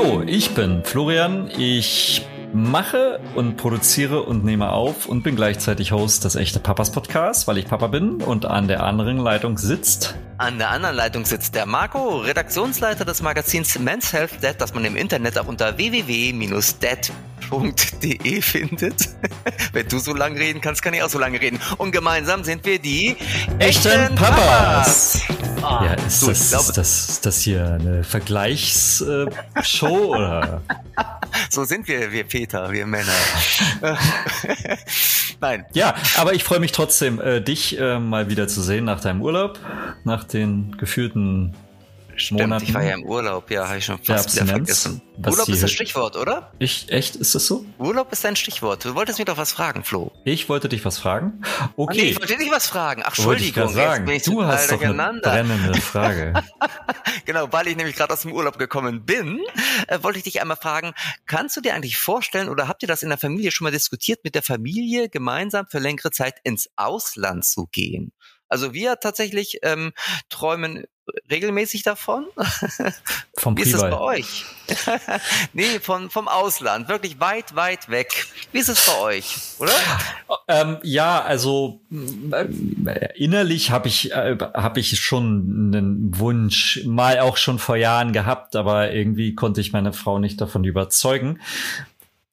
Hallo, ich bin Florian. Ich mache und produziere und nehme auf und bin gleichzeitig Host des Echte Papas Podcast, weil ich Papa bin und an der anderen Leitung sitzt. An der anderen Leitung sitzt der Marco, Redaktionsleiter des Magazins Men's Health Dad, das man im Internet auch unter www.dad.de findet. Wenn du so lange reden kannst, kann ich auch so lange reden. Und gemeinsam sind wir die echten, Papas. Ah, ja, ist, du, das, ist, das, ist das hier eine Vergleichsshow oder? So sind wir, wir Peter, wir Männer. Nein. Ja, aber ich freue mich trotzdem, äh, dich äh, mal wieder zu sehen nach deinem Urlaub, nach den gefühlten Stimmt, Monaten. ich war ja im Urlaub, ja, habe ich schon fast wieder vergessen. Urlaub ist das Stichwort, oder? Ich, echt, ist das so? Urlaub ist ein Stichwort. Du wolltest mir doch was fragen, Flo. Ich wollte dich was fragen? Okay. Nee, ich wollte dich was fragen. Ach, Entschuldigung. Sagen. du hast doch eine brennende Frage. genau, weil ich nämlich gerade aus dem Urlaub gekommen bin, äh, wollte ich dich einmal fragen, kannst du dir eigentlich vorstellen oder habt ihr das in der Familie schon mal diskutiert, mit der Familie gemeinsam für längere Zeit ins Ausland zu gehen? Also wir tatsächlich ähm, träumen regelmäßig davon. Vom Wie ist es bei euch? nee, von, vom Ausland, wirklich weit, weit weg. Wie ist es bei euch, oder? Ähm, ja, also äh, innerlich habe ich, äh, hab ich schon einen Wunsch, mal auch schon vor Jahren gehabt, aber irgendwie konnte ich meine Frau nicht davon überzeugen.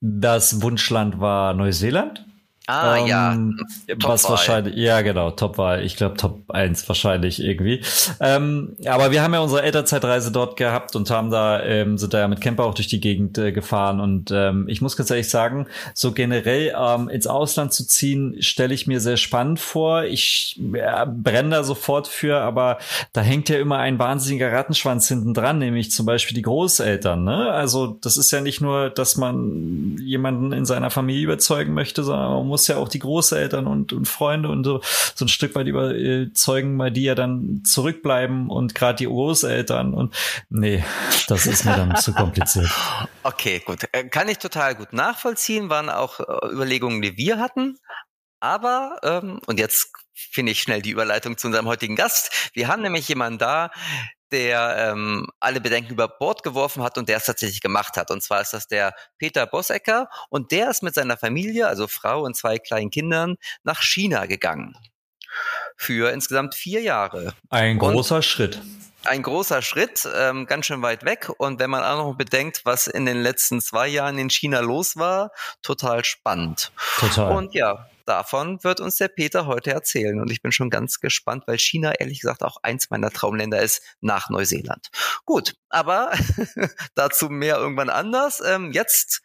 Das Wunschland war Neuseeland. Ah, ähm, ja. Top was wahrscheinlich, ja, genau, Top-Wahl. Ich glaube, Top 1 wahrscheinlich irgendwie. Ähm, aber wir haben ja unsere Elternzeitreise dort gehabt und haben da, ähm, sind da ja mit Camper auch durch die Gegend äh, gefahren. Und ähm, ich muss ganz ehrlich sagen, so generell ähm, ins Ausland zu ziehen, stelle ich mir sehr spannend vor. Ich ja, brenne da sofort für, aber da hängt ja immer ein wahnsinniger Rattenschwanz hinten dran, nämlich zum Beispiel die Großeltern. Ne? Also das ist ja nicht nur, dass man jemanden in seiner Familie überzeugen möchte, sondern man muss muss ja auch die Großeltern und, und Freunde und so, so ein Stück weit überzeugen, weil die ja dann zurückbleiben und gerade die Großeltern und nee, das ist mir dann zu kompliziert. Okay, gut. Äh, kann ich total gut nachvollziehen, waren auch äh, Überlegungen, die wir hatten. Aber, ähm, und jetzt finde ich schnell die Überleitung zu unserem heutigen Gast. Wir haben nämlich jemanden da, der ähm, alle Bedenken über Bord geworfen hat und der es tatsächlich gemacht hat. Und zwar ist das der Peter Bossecker und der ist mit seiner Familie, also Frau und zwei kleinen Kindern, nach China gegangen. Für insgesamt vier Jahre. Ein großer und Schritt. Ein großer Schritt, ähm, ganz schön weit weg. Und wenn man auch noch bedenkt, was in den letzten zwei Jahren in China los war, total spannend. Total. Und ja, davon wird uns der Peter heute erzählen. Und ich bin schon ganz gespannt, weil China ehrlich gesagt auch eins meiner Traumländer ist nach Neuseeland. Gut, aber dazu mehr irgendwann anders. Ähm, jetzt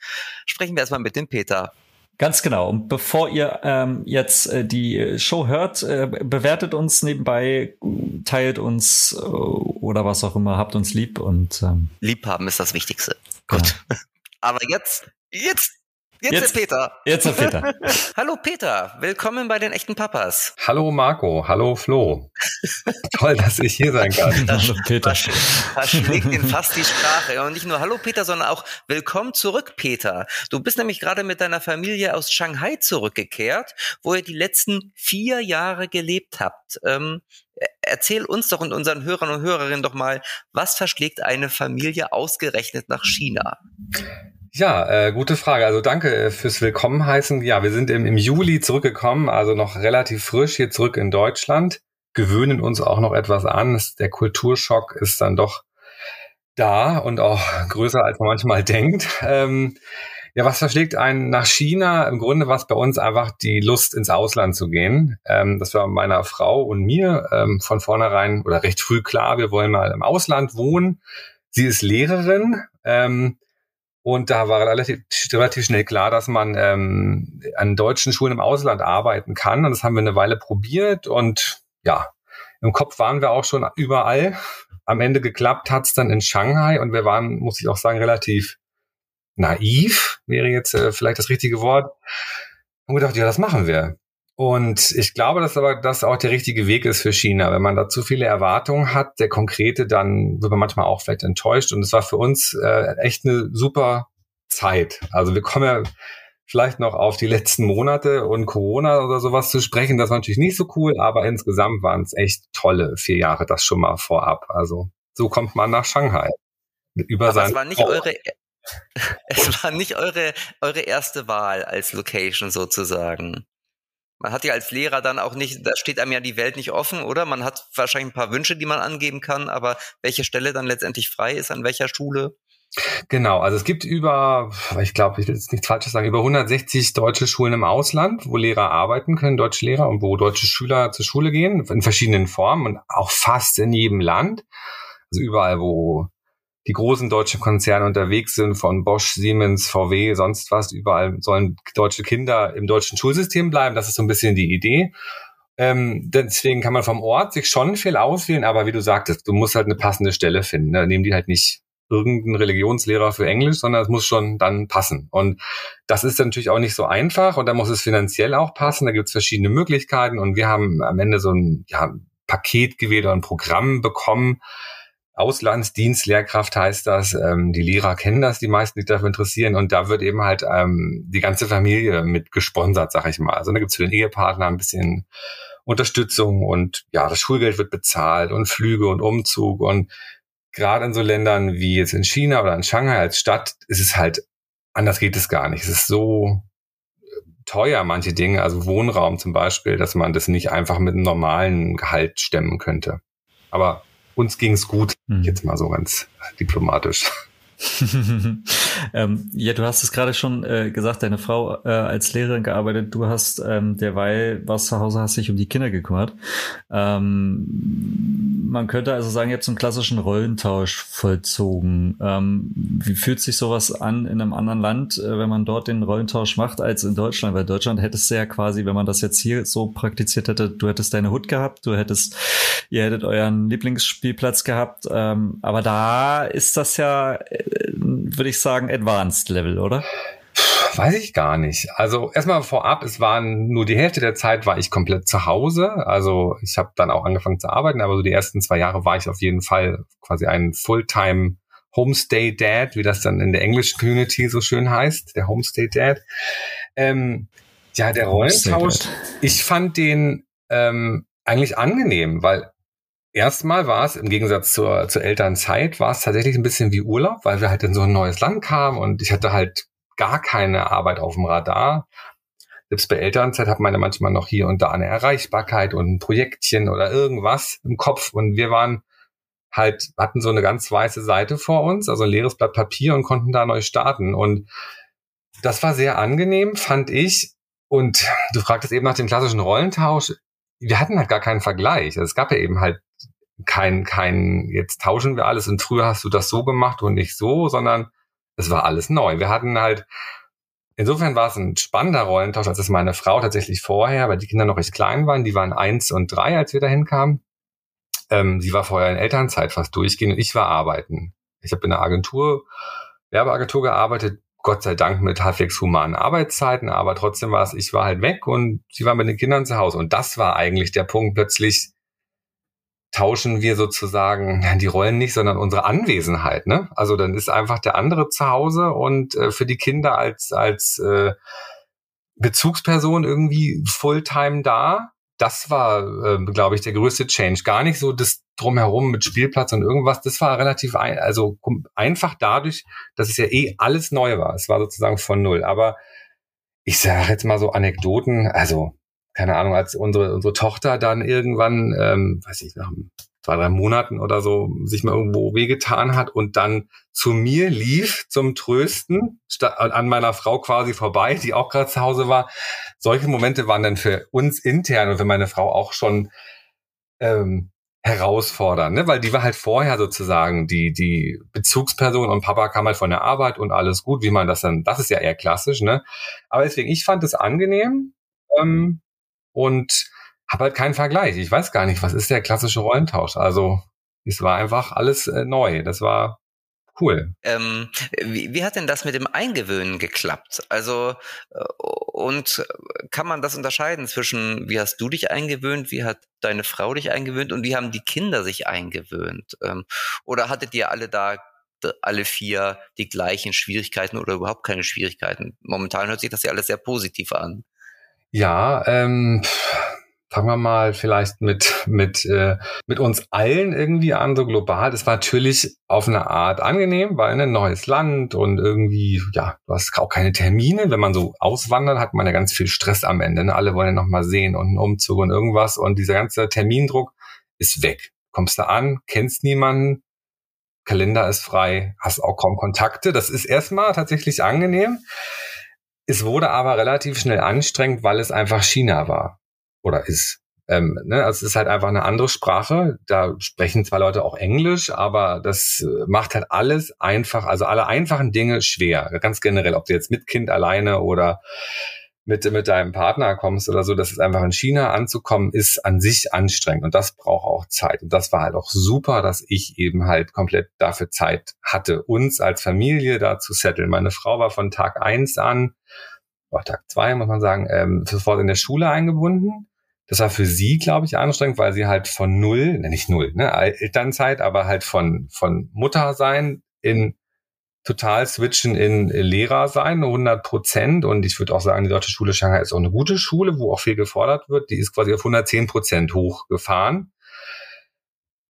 sprechen wir erstmal mit dem Peter. Ganz genau. Und bevor ihr ähm, jetzt äh, die Show hört, äh, bewertet uns nebenbei, teilt uns äh, oder was auch immer, habt uns lieb und ähm, Liebhaben ist das Wichtigste. Gut. Ja. Aber jetzt, jetzt Jetzt, jetzt der Peter. Jetzt der Peter. hallo Peter, willkommen bei den echten Papas. Hallo Marco, hallo Flo. Toll, dass ich hier sein kann. Das, hallo Peter. Verschlägt ihn fast die Sprache. Und nicht nur Hallo Peter, sondern auch Willkommen zurück Peter. Du bist nämlich gerade mit deiner Familie aus Shanghai zurückgekehrt, wo ihr die letzten vier Jahre gelebt habt. Ähm, erzähl uns doch und unseren Hörern und Hörerinnen doch mal, was verschlägt eine Familie ausgerechnet nach China? Ja, äh, gute Frage. Also danke äh, fürs Willkommen heißen. Ja, wir sind im, im Juli zurückgekommen, also noch relativ frisch hier zurück in Deutschland, gewöhnen uns auch noch etwas an. Der Kulturschock ist dann doch da und auch größer, als man manchmal denkt. Ähm, ja, was verschlägt einen nach China? Im Grunde war es bei uns einfach die Lust, ins Ausland zu gehen. Ähm, das war meiner Frau und mir ähm, von vornherein oder recht früh klar, wir wollen mal im Ausland wohnen. Sie ist Lehrerin. Ähm, und da war relativ, relativ schnell klar, dass man ähm, an deutschen Schulen im Ausland arbeiten kann. Und das haben wir eine Weile probiert. Und ja, im Kopf waren wir auch schon überall. Am Ende geklappt hat's dann in Shanghai. Und wir waren, muss ich auch sagen, relativ naiv, wäre jetzt äh, vielleicht das richtige Wort. Und gedacht, ja, das machen wir. Und ich glaube, dass aber das auch der richtige Weg ist für China. Wenn man da zu viele Erwartungen hat, der konkrete, dann wird man manchmal auch vielleicht enttäuscht. Und es war für uns äh, echt eine super Zeit. Also wir kommen ja vielleicht noch auf die letzten Monate und Corona oder sowas zu sprechen. Das war natürlich nicht so cool, aber insgesamt waren es echt tolle vier Jahre, das schon mal vorab. Also so kommt man nach Shanghai. über Aber es war nicht eure, es war nicht eure, eure erste Wahl als Location sozusagen. Man hat ja als Lehrer dann auch nicht, da steht einem ja die Welt nicht offen, oder? Man hat wahrscheinlich ein paar Wünsche, die man angeben kann, aber welche Stelle dann letztendlich frei ist, an welcher Schule? Genau, also es gibt über, ich glaube, ich will jetzt nichts Falsches sagen, über 160 deutsche Schulen im Ausland, wo Lehrer arbeiten können, deutsche Lehrer und wo deutsche Schüler zur Schule gehen, in verschiedenen Formen und auch fast in jedem Land. Also überall, wo die großen deutschen Konzerne unterwegs sind, von Bosch, Siemens, VW, sonst was, überall sollen deutsche Kinder im deutschen Schulsystem bleiben. Das ist so ein bisschen die Idee. Ähm, deswegen kann man vom Ort sich schon viel auswählen, aber wie du sagtest, du musst halt eine passende Stelle finden. Ne? Nehmen die halt nicht irgendeinen Religionslehrer für Englisch, sondern es muss schon dann passen. Und das ist natürlich auch nicht so einfach und da muss es finanziell auch passen. Da gibt es verschiedene Möglichkeiten und wir haben am Ende so ein ja, Paket gewählt oder ein Programm bekommen, Auslandsdienstlehrkraft heißt das. Ähm, die Lehrer kennen das, die meisten, die dafür interessieren. Und da wird eben halt ähm, die ganze Familie mit gesponsert, sag ich mal. Also da gibt's für den Ehepartner ein bisschen Unterstützung und ja, das Schulgeld wird bezahlt und Flüge und Umzug. Und gerade in so Ländern wie jetzt in China oder in Shanghai als Stadt ist es halt, anders geht es gar nicht. Es ist so teuer, manche Dinge, also Wohnraum zum Beispiel, dass man das nicht einfach mit einem normalen Gehalt stemmen könnte. Aber uns ging es gut, mhm. jetzt mal so ganz diplomatisch. ähm, ja, du hast es gerade schon äh, gesagt, deine Frau äh, als Lehrerin gearbeitet, du hast ähm, derweil was zu Hause, hast dich um die Kinder gekümmert. Ähm, man könnte also sagen, ihr habt so einen klassischen Rollentausch vollzogen. Ähm, wie fühlt sich sowas an in einem anderen Land, äh, wenn man dort den Rollentausch macht, als in Deutschland? Weil Deutschland hättest du ja quasi, wenn man das jetzt hier so praktiziert hätte, du hättest deine Hut gehabt, du hättest, ihr hättet euren Lieblingsspielplatz gehabt, ähm, aber da ist das ja würde ich sagen, Advanced Level, oder? Weiß ich gar nicht. Also erstmal vorab, es waren nur die Hälfte der Zeit war ich komplett zu Hause. Also ich habe dann auch angefangen zu arbeiten, aber so die ersten zwei Jahre war ich auf jeden Fall quasi ein Fulltime Homestay Dad, wie das dann in der englischen Community so schön heißt, der Homestay Dad. Ähm, ja, der Rollentausch, ich fand den ähm, eigentlich angenehm, weil Erstmal war es im Gegensatz zur, zur Elternzeit, war es tatsächlich ein bisschen wie Urlaub, weil wir halt in so ein neues Land kamen und ich hatte halt gar keine Arbeit auf dem Radar. Selbst bei Elternzeit hat man ja manchmal noch hier und da eine Erreichbarkeit und ein Projektchen oder irgendwas im Kopf und wir waren halt, hatten so eine ganz weiße Seite vor uns, also ein leeres Blatt Papier und konnten da neu starten und das war sehr angenehm, fand ich. Und du fragtest eben nach dem klassischen Rollentausch. Wir hatten halt gar keinen Vergleich. Also es gab ja eben halt kein, kein, jetzt tauschen wir alles und früher hast du das so gemacht und nicht so, sondern es war alles neu. Wir hatten halt, insofern war es ein spannender Rollentausch, als es meine Frau tatsächlich vorher, weil die Kinder noch recht klein waren, die waren eins und drei, als wir dahin kamen. Ähm, sie war vorher in Elternzeit fast durchgehend und ich war arbeiten. Ich habe in einer Agentur, Werbeagentur gearbeitet, Gott sei Dank mit halbwegs humanen Arbeitszeiten, aber trotzdem war es, ich war halt weg und sie war mit den Kindern zu Hause. Und das war eigentlich der Punkt plötzlich, tauschen wir sozusagen die Rollen nicht, sondern unsere Anwesenheit. Ne? Also dann ist einfach der andere zu Hause und äh, für die Kinder als, als äh, Bezugsperson irgendwie Fulltime da. Das war, äh, glaube ich, der größte Change. Gar nicht so das drumherum mit Spielplatz und irgendwas. Das war relativ ein, also einfach dadurch, dass es ja eh alles neu war. Es war sozusagen von null. Aber ich sage jetzt mal so Anekdoten. Also keine Ahnung, als unsere, unsere Tochter dann irgendwann, ähm, weiß ich, nach zwei, drei Monaten oder so sich mal irgendwo wehgetan hat und dann zu mir lief zum Trösten, an meiner Frau quasi vorbei, die auch gerade zu Hause war. Solche Momente waren dann für uns intern und für meine Frau auch schon ähm, herausfordernd, ne? weil die war halt vorher sozusagen die, die Bezugsperson und Papa kam halt von der Arbeit und alles gut, wie man das dann, das ist ja eher klassisch, ne? Aber deswegen, ich fand es angenehm, ähm, und habe halt keinen Vergleich. Ich weiß gar nicht, was ist der klassische Rollentausch. Also es war einfach alles äh, neu. Das war cool. Ähm, wie, wie hat denn das mit dem Eingewöhnen geklappt? Also äh, und kann man das unterscheiden zwischen, wie hast du dich eingewöhnt, wie hat deine Frau dich eingewöhnt und wie haben die Kinder sich eingewöhnt? Ähm, oder hattet ihr alle da alle vier die gleichen Schwierigkeiten oder überhaupt keine Schwierigkeiten? Momentan hört sich das ja alles sehr positiv an. Ja, ähm, fangen wir mal vielleicht mit, mit, äh, mit uns allen irgendwie an, so global. Das war natürlich auf eine Art angenehm, weil ein neues Land und irgendwie, ja, du hast auch keine Termine. Wenn man so auswandert, hat man ja ganz viel Stress am Ende. Ne? Alle wollen ja nochmal sehen und einen Umzug und irgendwas. Und dieser ganze Termindruck ist weg. Kommst du an, kennst niemanden, Kalender ist frei, hast auch kaum Kontakte. Das ist erstmal tatsächlich angenehm. Es wurde aber relativ schnell anstrengend, weil es einfach China war oder ist. Ähm, ne? Also es ist halt einfach eine andere Sprache. Da sprechen zwar Leute auch Englisch, aber das äh, macht halt alles einfach, also alle einfachen Dinge schwer. Ganz generell, ob du jetzt mit Kind alleine oder mit, mit deinem Partner kommst oder so, dass es einfach in China anzukommen, ist an sich anstrengend und das braucht auch Zeit. Und das war halt auch super, dass ich eben halt komplett dafür Zeit hatte, uns als Familie da zu setteln. Meine Frau war von Tag eins an, oder Tag zwei muss man sagen, ähm, sofort in der Schule eingebunden. Das war für sie, glaube ich, anstrengend, weil sie halt von null, ne, nicht null, ne, Elternzeit, aber halt von, von Mutter sein in total switchen in Lehrer sein, 100 Prozent. Und ich würde auch sagen, die Deutsche Schule Shanghai ist auch eine gute Schule, wo auch viel gefordert wird. Die ist quasi auf 110 Prozent hochgefahren.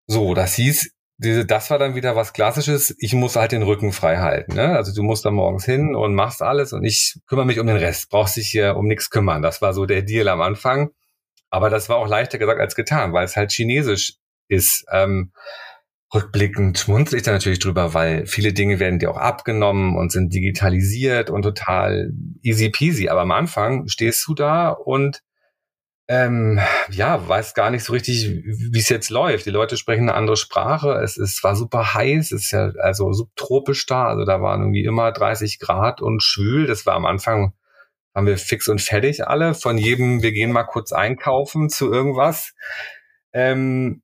So, das hieß, diese, das war dann wieder was Klassisches. Ich muss halt den Rücken frei halten. Ne? Also du musst da morgens hin und machst alles und ich kümmere mich um den Rest. Brauchst dich hier um nichts kümmern. Das war so der Deal am Anfang. Aber das war auch leichter gesagt als getan, weil es halt chinesisch ist. Ähm, rückblickend schmunzel ich da natürlich drüber, weil viele Dinge werden dir auch abgenommen und sind digitalisiert und total easy peasy. Aber am Anfang stehst du da und ähm, ja, weiß gar nicht so richtig, wie es jetzt läuft. Die Leute sprechen eine andere Sprache. Es ist, war super heiß, es ist ja also subtropisch da. Also da waren irgendwie immer 30 Grad und schwül. Das war am Anfang haben wir fix und fertig alle. Von jedem, wir gehen mal kurz einkaufen zu irgendwas. Ähm,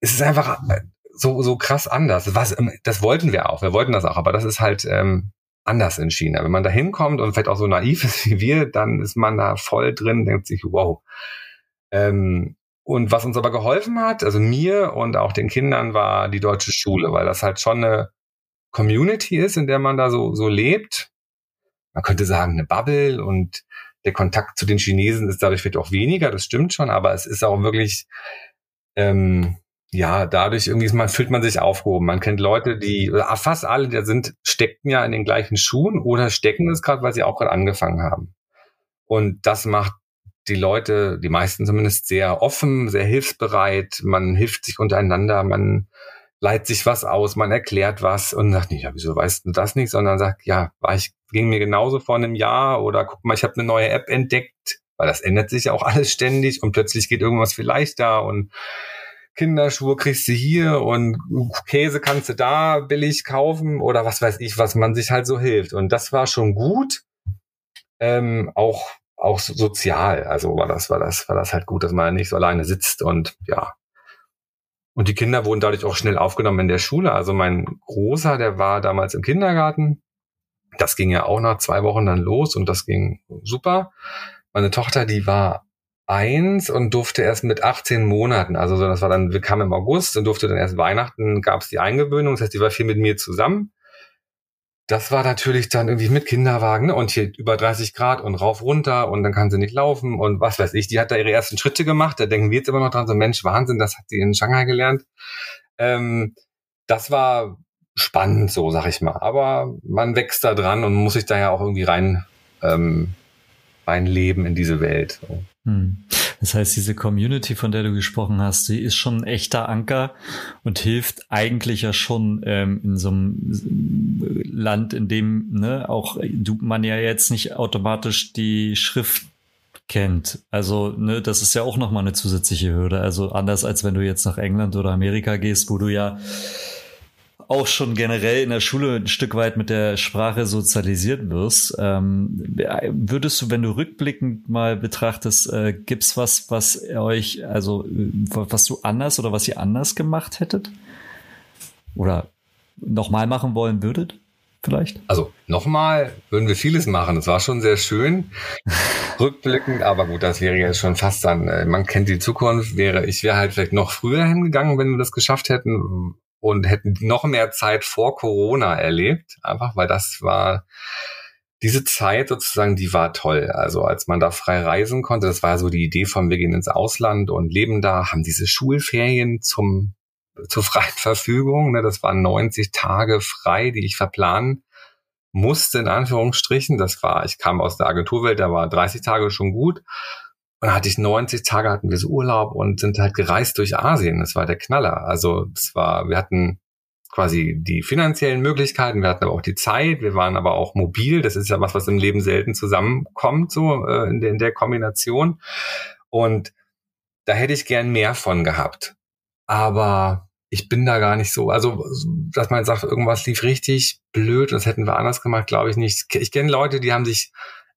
es ist einfach so, so krass anders. Was, ähm, das wollten wir auch. Wir wollten das auch, aber das ist halt ähm, anders in China. Wenn man da hinkommt und vielleicht auch so naiv ist wie wir, dann ist man da voll drin, denkt sich, wow. Ähm, und was uns aber geholfen hat, also mir und auch den Kindern, war die deutsche Schule, weil das halt schon eine Community ist, in der man da so, so lebt man könnte sagen, eine Bubble und der Kontakt zu den Chinesen ist dadurch vielleicht auch weniger, das stimmt schon, aber es ist auch wirklich, ähm, ja, dadurch irgendwie man, fühlt man sich aufgehoben. Man kennt Leute, die, fast alle, die sind, stecken ja in den gleichen Schuhen oder stecken es gerade, weil sie auch gerade angefangen haben. Und das macht die Leute, die meisten zumindest, sehr offen, sehr hilfsbereit. Man hilft sich untereinander, man leiht sich was aus, man erklärt was und sagt nicht, ja, wieso weißt du das nicht, sondern sagt, ja, war ich, ging mir genauso vor einem Jahr oder guck mal, ich habe eine neue App entdeckt, weil das ändert sich ja auch alles ständig und plötzlich geht irgendwas viel leichter und Kinderschuhe kriegst du hier und Käse kannst du da billig kaufen oder was weiß ich, was man sich halt so hilft. Und das war schon gut, ähm, auch auch sozial. Also war das war das war das halt gut, dass man nicht so alleine sitzt und ja und die Kinder wurden dadurch auch schnell aufgenommen in der Schule. Also mein Großer, der war damals im Kindergarten. Das ging ja auch nach zwei Wochen dann los und das ging super. Meine Tochter, die war eins und durfte erst mit 18 Monaten, also das war dann, wir kamen im August und durfte dann erst Weihnachten, gab es die Eingewöhnung, das heißt, die war viel mit mir zusammen das war natürlich dann irgendwie mit Kinderwagen ne? und hier über 30 Grad und rauf runter und dann kann sie nicht laufen und was weiß ich. Die hat da ihre ersten Schritte gemacht. Da denken wir jetzt immer noch dran, so Mensch, Wahnsinn, das hat sie in Shanghai gelernt. Ähm, das war spannend, so sag ich mal. Aber man wächst da dran und muss sich da ja auch irgendwie rein ähm, reinleben in diese Welt. So. Hm. Das heißt, diese Community, von der du gesprochen hast, die ist schon ein echter Anker und hilft eigentlich ja schon ähm, in so einem Land, in dem ne, auch du, man ja jetzt nicht automatisch die Schrift kennt. Also, ne, das ist ja auch nochmal eine zusätzliche Hürde. Also anders als wenn du jetzt nach England oder Amerika gehst, wo du ja auch schon generell in der Schule ein Stück weit mit der Sprache sozialisiert wirst. Ähm, würdest du, wenn du rückblickend mal betrachtest, äh, gibt's was, was euch, also was du anders oder was ihr anders gemacht hättet? Oder nochmal machen wollen würdet? Vielleicht? Also nochmal würden wir vieles machen. Das war schon sehr schön. Rückblickend, aber gut, das wäre jetzt schon fast dann, äh, man kennt die Zukunft, wäre, ich wäre halt vielleicht noch früher hingegangen, wenn wir das geschafft hätten, und hätten noch mehr Zeit vor Corona erlebt, einfach weil das war diese Zeit sozusagen, die war toll. Also als man da frei reisen konnte, das war so die Idee von wir gehen ins Ausland und leben da, haben diese Schulferien zum zur freien Verfügung. Ne? Das waren 90 Tage frei, die ich verplanen musste, in Anführungsstrichen. Das war, ich kam aus der Agenturwelt, da war 30 Tage schon gut. Und dann hatte ich 90 Tage, hatten wir so Urlaub und sind halt gereist durch Asien. Das war der Knaller. Also es war, wir hatten quasi die finanziellen Möglichkeiten, wir hatten aber auch die Zeit, wir waren aber auch mobil. Das ist ja was, was im Leben selten zusammenkommt, so äh, in, der, in der Kombination. Und da hätte ich gern mehr von gehabt. Aber ich bin da gar nicht so, also dass man sagt, irgendwas lief richtig blöd, das hätten wir anders gemacht, glaube ich nicht. Ich kenne Leute, die haben sich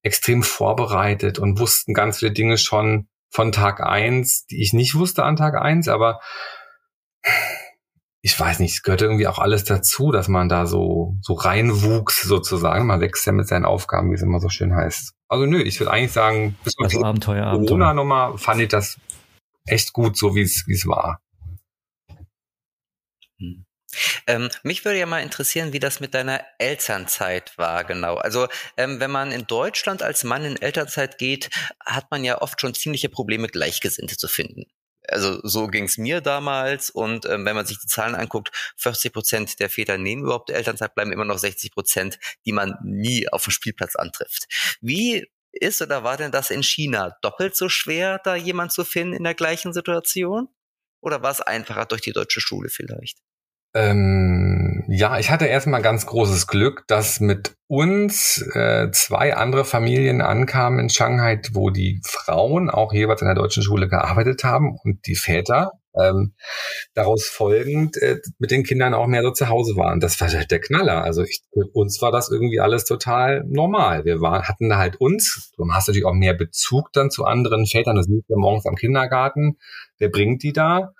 extrem vorbereitet und wussten ganz viele Dinge schon von Tag eins, die ich nicht wusste an Tag eins, aber ich weiß nicht, es gehört irgendwie auch alles dazu, dass man da so, so reinwuchs sozusagen. Man wächst ja mit seinen Aufgaben, wie es immer so schön heißt. Also nö, ich würde eigentlich sagen, bis also Abenteuer, Corona-Nummer fand ich das echt gut, so wie es, wie es war. Hm. Ähm, mich würde ja mal interessieren, wie das mit deiner Elternzeit war, genau. Also ähm, wenn man in Deutschland als Mann in Elternzeit geht, hat man ja oft schon ziemliche Probleme, Gleichgesinnte zu finden. Also so ging es mir damals und ähm, wenn man sich die Zahlen anguckt, 40 Prozent der Väter nehmen überhaupt Elternzeit, bleiben immer noch 60 Prozent, die man nie auf dem Spielplatz antrifft. Wie ist oder war denn das in China doppelt so schwer, da jemand zu finden in der gleichen Situation? Oder war es einfacher durch die deutsche Schule vielleicht? Ähm, ja, ich hatte erstmal ganz großes Glück, dass mit uns äh, zwei andere Familien ankamen in Shanghai, wo die Frauen auch jeweils in der deutschen Schule gearbeitet haben und die Väter ähm, daraus folgend äh, mit den Kindern auch mehr so zu Hause waren. Das war halt der Knaller. Also ich, für uns war das irgendwie alles total normal. Wir waren, hatten da halt uns, du hast natürlich auch mehr Bezug dann zu anderen Vätern. Du siehst ja morgens am Kindergarten, wer bringt die da?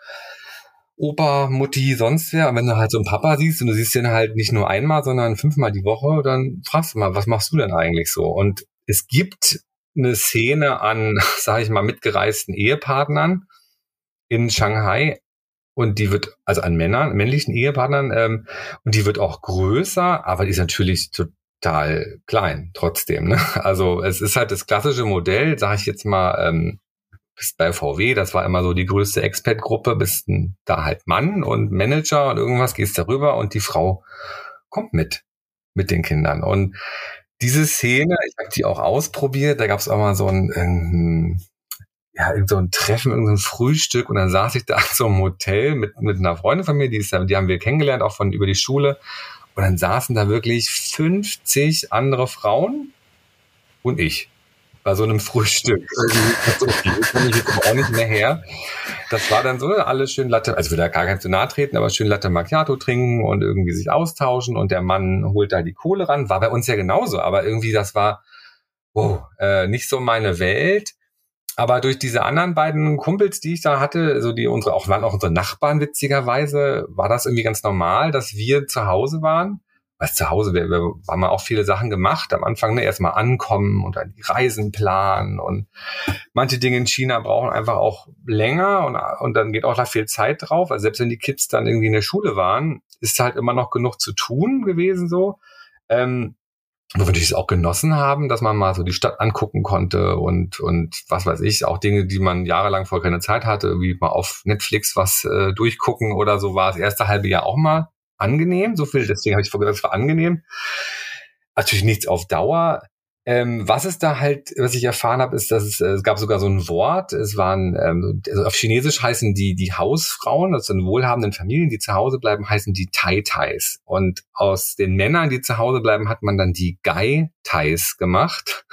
Opa, Mutti, sonst wer. Und wenn du halt so einen Papa siehst und du siehst den halt nicht nur einmal, sondern fünfmal die Woche, dann fragst du mal, was machst du denn eigentlich so? Und es gibt eine Szene an, sage ich mal, mitgereisten Ehepartnern in Shanghai und die wird, also an Männern, männlichen Ehepartnern, ähm, und die wird auch größer, aber die ist natürlich total klein trotzdem. Ne? Also es ist halt das klassische Modell, sage ich jetzt mal, ähm, bist bei VW, das war immer so die größte Expert-Gruppe, bist da halt Mann und Manager und irgendwas gehst darüber und die Frau kommt mit, mit den Kindern. Und diese Szene, ich habe die auch ausprobiert, da gab es auch mal so ein, ein ja, so ein Treffen, irgendein Frühstück und dann saß ich da so einem Hotel mit, mit einer Freundin von mir, die, ist, die haben wir kennengelernt, auch von über die Schule. Und dann saßen da wirklich 50 andere Frauen und ich bei so einem Frühstück. Also, okay, komme ich jetzt auch nicht mehr her. Das war dann so, alles schön Latte, also will da gar kein zu nahe treten, aber schön Latte Macchiato trinken und irgendwie sich austauschen und der Mann holt da die Kohle ran. War bei uns ja genauso, aber irgendwie das war, oh, äh, nicht so meine Welt. Aber durch diese anderen beiden Kumpels, die ich da hatte, also die unsere auch waren auch unsere Nachbarn witzigerweise, war das irgendwie ganz normal, dass wir zu Hause waren was zu Hause, wir, wir haben auch viele Sachen gemacht. Am Anfang ne, erstmal ankommen und dann die Reisen planen und manche Dinge in China brauchen einfach auch länger und, und dann geht auch da viel Zeit drauf. Also selbst wenn die Kids dann irgendwie in der Schule waren, ist halt immer noch genug zu tun gewesen so. Ähm, wo wir natürlich auch genossen haben, dass man mal so die Stadt angucken konnte und, und was weiß ich, auch Dinge, die man jahrelang vorher keine Zeit hatte, wie mal auf Netflix was äh, durchgucken oder so war das erste halbe Jahr auch mal angenehm. So viel, deswegen habe ich vorher gesagt, es war angenehm. Natürlich nichts auf Dauer. Ähm, was es da halt, was ich erfahren habe, ist, dass es, äh, es gab sogar so ein Wort. Es waren ähm, also auf Chinesisch heißen die die Hausfrauen, also in wohlhabenden Familien, die zu Hause bleiben, heißen die Tai Tais. Und aus den Männern, die zu Hause bleiben, hat man dann die Gai Tais gemacht.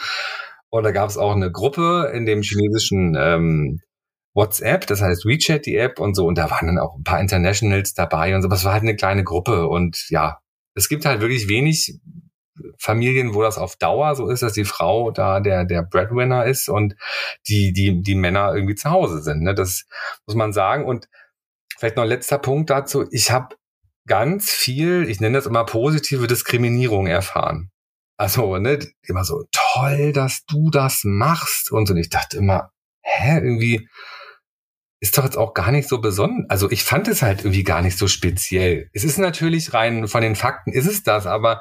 Und da gab es auch eine Gruppe in dem chinesischen ähm, WhatsApp, das heißt WeChat, die App und so. Und da waren dann auch ein paar Internationals dabei und so. Aber es war halt eine kleine Gruppe. Und ja, es gibt halt wirklich wenig Familien, wo das auf Dauer so ist, dass die Frau da der, der Breadwinner ist und die, die, die Männer irgendwie zu Hause sind. Ne? Das muss man sagen. Und vielleicht noch ein letzter Punkt dazu. Ich habe ganz viel, ich nenne das immer positive Diskriminierung erfahren. Also, ne, immer so, toll, dass du das machst. Und so. Und ich dachte immer, hä, irgendwie, ist doch jetzt auch gar nicht so besonders. Also ich fand es halt irgendwie gar nicht so speziell. Es ist natürlich rein von den Fakten ist es das, aber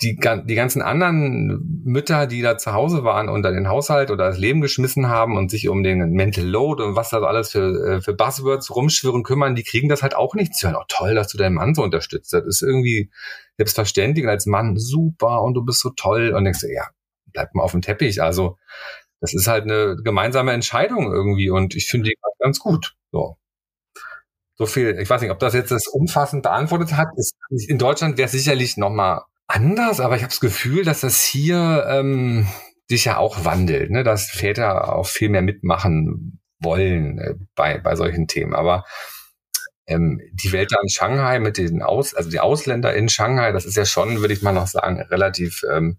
die, die ganzen anderen Mütter, die da zu Hause waren und dann den Haushalt oder das Leben geschmissen haben und sich um den Mental Load und was da alles für, äh, für Buzzwords rumschwirren kümmern, die kriegen das halt auch nicht zu hören. Oh, toll, dass du deinen Mann so unterstützt. Das ist irgendwie selbstverständlich als Mann super und du bist so toll und denkst ja, bleib mal auf dem Teppich. Also das ist halt eine gemeinsame Entscheidung irgendwie und ich finde die ganz gut. So. So viel, ich weiß nicht, ob das jetzt das umfassend beantwortet hat. Ist, in Deutschland wäre es sicherlich nochmal anders, aber ich habe das Gefühl, dass das hier ähm, sich ja auch wandelt, ne? dass Väter auch viel mehr mitmachen wollen äh, bei, bei solchen Themen. Aber ähm, die Welt da in Shanghai mit den Aus, also die Ausländer in Shanghai, das ist ja schon, würde ich mal noch sagen, relativ ähm,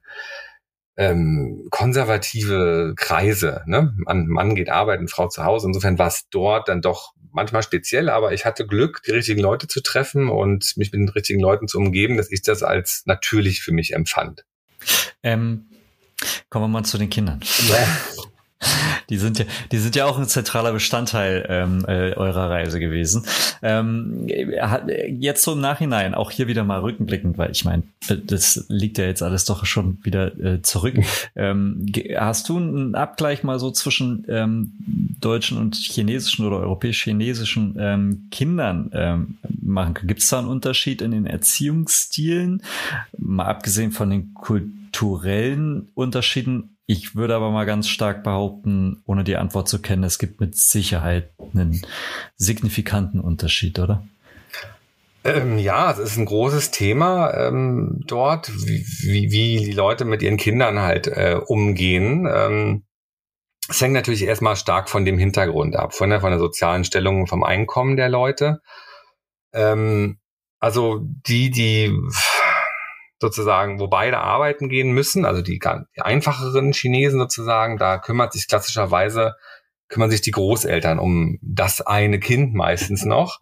ähm, konservative Kreise. Ne? Mann, Mann geht arbeiten, Frau zu Hause. Insofern war es dort dann doch manchmal speziell, aber ich hatte Glück, die richtigen Leute zu treffen und mich mit den richtigen Leuten zu umgeben, dass ich das als natürlich für mich empfand. Ähm, kommen wir mal zu den Kindern. Ja. Die sind ja, die sind ja auch ein zentraler Bestandteil ähm, äh, eurer Reise gewesen. Ähm, jetzt so im Nachhinein, auch hier wieder mal rückenblickend, weil ich meine, das liegt ja jetzt alles doch schon wieder äh, zurück. Ähm, hast du einen Abgleich mal so zwischen ähm, deutschen und chinesischen oder europäisch-chinesischen ähm, Kindern ähm, machen? Gibt es da einen Unterschied in den Erziehungsstilen? Mal abgesehen von den kulturellen Unterschieden ich würde aber mal ganz stark behaupten, ohne die Antwort zu kennen, es gibt mit Sicherheit einen signifikanten Unterschied, oder? Ähm, ja, es ist ein großes Thema ähm, dort, wie, wie, wie die Leute mit ihren Kindern halt äh, umgehen. Ähm, es hängt natürlich erstmal stark von dem Hintergrund ab, von der, von der sozialen Stellung, vom Einkommen der Leute. Ähm, also die, die sozusagen, wo beide arbeiten gehen müssen, also die, die einfacheren Chinesen sozusagen, da kümmert sich klassischerweise, kümmern sich die Großeltern um das eine Kind meistens noch.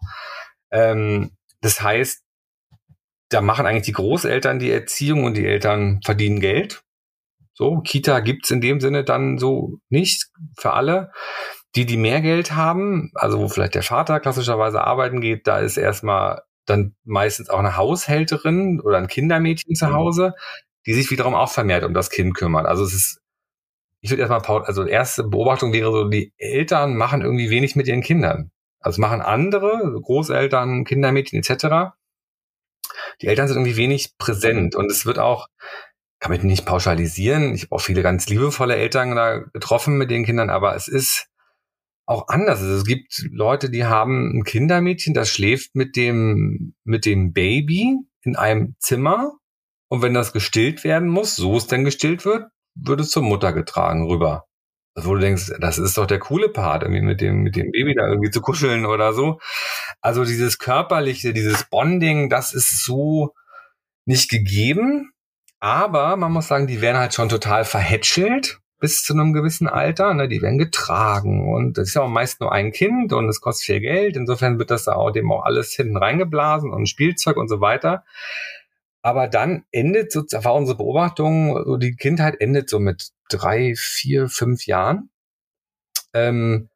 Ähm, das heißt, da machen eigentlich die Großeltern die Erziehung und die Eltern verdienen Geld. So, Kita gibt's in dem Sinne dann so nicht für alle. Die, die mehr Geld haben, also wo vielleicht der Vater klassischerweise arbeiten geht, da ist erstmal dann meistens auch eine Haushälterin oder ein Kindermädchen zu mhm. Hause, die sich wiederum auch vermehrt um das Kind kümmert. Also es ist, ich würde erstmal, also erste Beobachtung wäre so, die Eltern machen irgendwie wenig mit ihren Kindern. Also machen andere, Großeltern, Kindermädchen etc. Die Eltern sind irgendwie wenig präsent und es wird auch, kann man nicht pauschalisieren. Ich habe auch viele ganz liebevolle Eltern da getroffen mit den Kindern, aber es ist auch anders. Also es gibt Leute, die haben ein Kindermädchen, das schläft mit dem, mit dem Baby in einem Zimmer. Und wenn das gestillt werden muss, so es denn gestillt wird, wird es zur Mutter getragen rüber. Also wo du denkst, das ist doch der coole Part, irgendwie mit dem, mit dem Baby da irgendwie zu kuscheln oder so. Also dieses körperliche, dieses Bonding, das ist so nicht gegeben. Aber man muss sagen, die werden halt schon total verhätschelt bis zu einem gewissen Alter. Ne? Die werden getragen und das ist ja auch meist nur ein Kind und es kostet viel Geld. Insofern wird das da auch dem auch alles hinten reingeblasen und Spielzeug und so weiter. Aber dann endet so, war unsere Beobachtung, so die Kindheit endet so mit drei, vier, fünf Jahren. Ähm,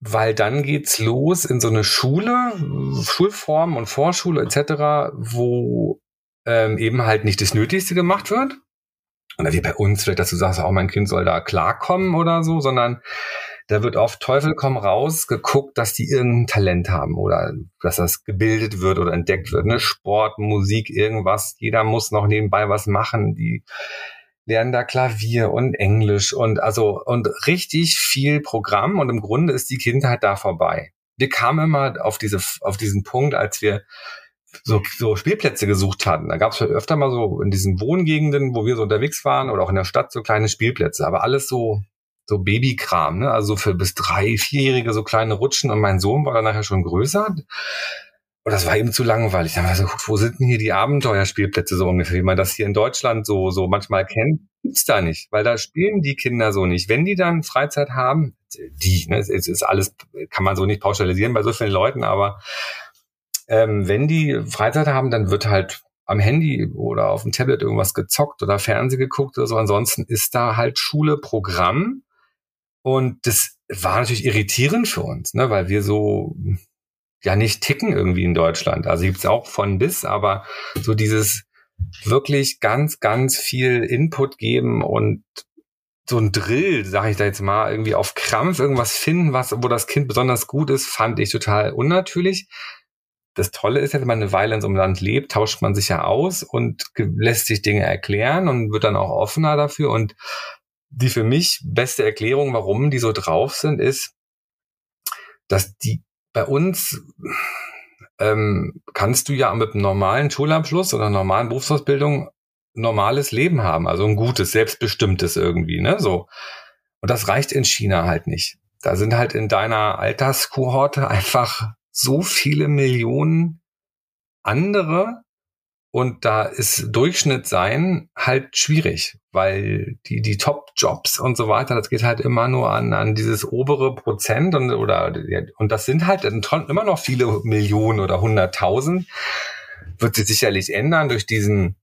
weil dann geht's los in so eine Schule, Schulform und Vorschule etc., wo ähm, eben halt nicht das Nötigste gemacht wird, oder wie bei uns vielleicht, dass du sagst, auch mein Kind soll da klarkommen oder so, sondern da wird auf Teufel komm raus geguckt, dass die irgendein Talent haben oder dass das gebildet wird oder entdeckt wird. Ne? Sport, Musik, irgendwas. Jeder muss noch nebenbei was machen. Die lernen da Klavier und Englisch und also und richtig viel Programm und im Grunde ist die Kindheit da vorbei. Wir kamen immer auf diese auf diesen Punkt, als wir so, so Spielplätze gesucht hatten. Da gab es öfter mal so in diesen Wohngegenden, wo wir so unterwegs waren oder auch in der Stadt so kleine Spielplätze, aber alles so so Babykram, ne? Also für bis drei, vierjährige so kleine Rutschen und mein Sohn war dann nachher schon größer. Und das war eben zu langweilig. Dann wir so wo sind denn hier die Abenteuerspielplätze so ungefähr, wie man das hier in Deutschland so, so manchmal kennt? Gibt's da nicht, weil da spielen die Kinder so nicht. Wenn die dann Freizeit haben, die, ne, es ist alles, kann man so nicht pauschalisieren bei so vielen Leuten, aber ähm, wenn die Freizeit haben, dann wird halt am Handy oder auf dem Tablet irgendwas gezockt oder Fernseh geguckt oder so. Ansonsten ist da halt Schule Programm. Und das war natürlich irritierend für uns, ne, weil wir so ja nicht ticken irgendwie in Deutschland. Also gibt's auch von bis, aber so dieses wirklich ganz, ganz viel Input geben und so ein Drill, sage ich da jetzt mal, irgendwie auf Krampf irgendwas finden, was, wo das Kind besonders gut ist, fand ich total unnatürlich. Das Tolle ist ja, wenn man eine Weile in so einem Land lebt, tauscht man sich ja aus und lässt sich Dinge erklären und wird dann auch offener dafür. Und die für mich beste Erklärung, warum die so drauf sind, ist, dass die bei uns ähm, kannst du ja mit einem normalen Schulabschluss oder normalen Berufsausbildung normales Leben haben, also ein gutes, selbstbestimmtes irgendwie, ne, so. Und das reicht in China halt nicht. Da sind halt in deiner Alterskohorte einfach so viele Millionen andere und da ist Durchschnitt sein halt schwierig, weil die, die Top-Jobs und so weiter, das geht halt immer nur an, an dieses obere Prozent und, oder, und das sind halt immer noch viele Millionen oder hunderttausend. Wird sich sicherlich ändern durch diesen,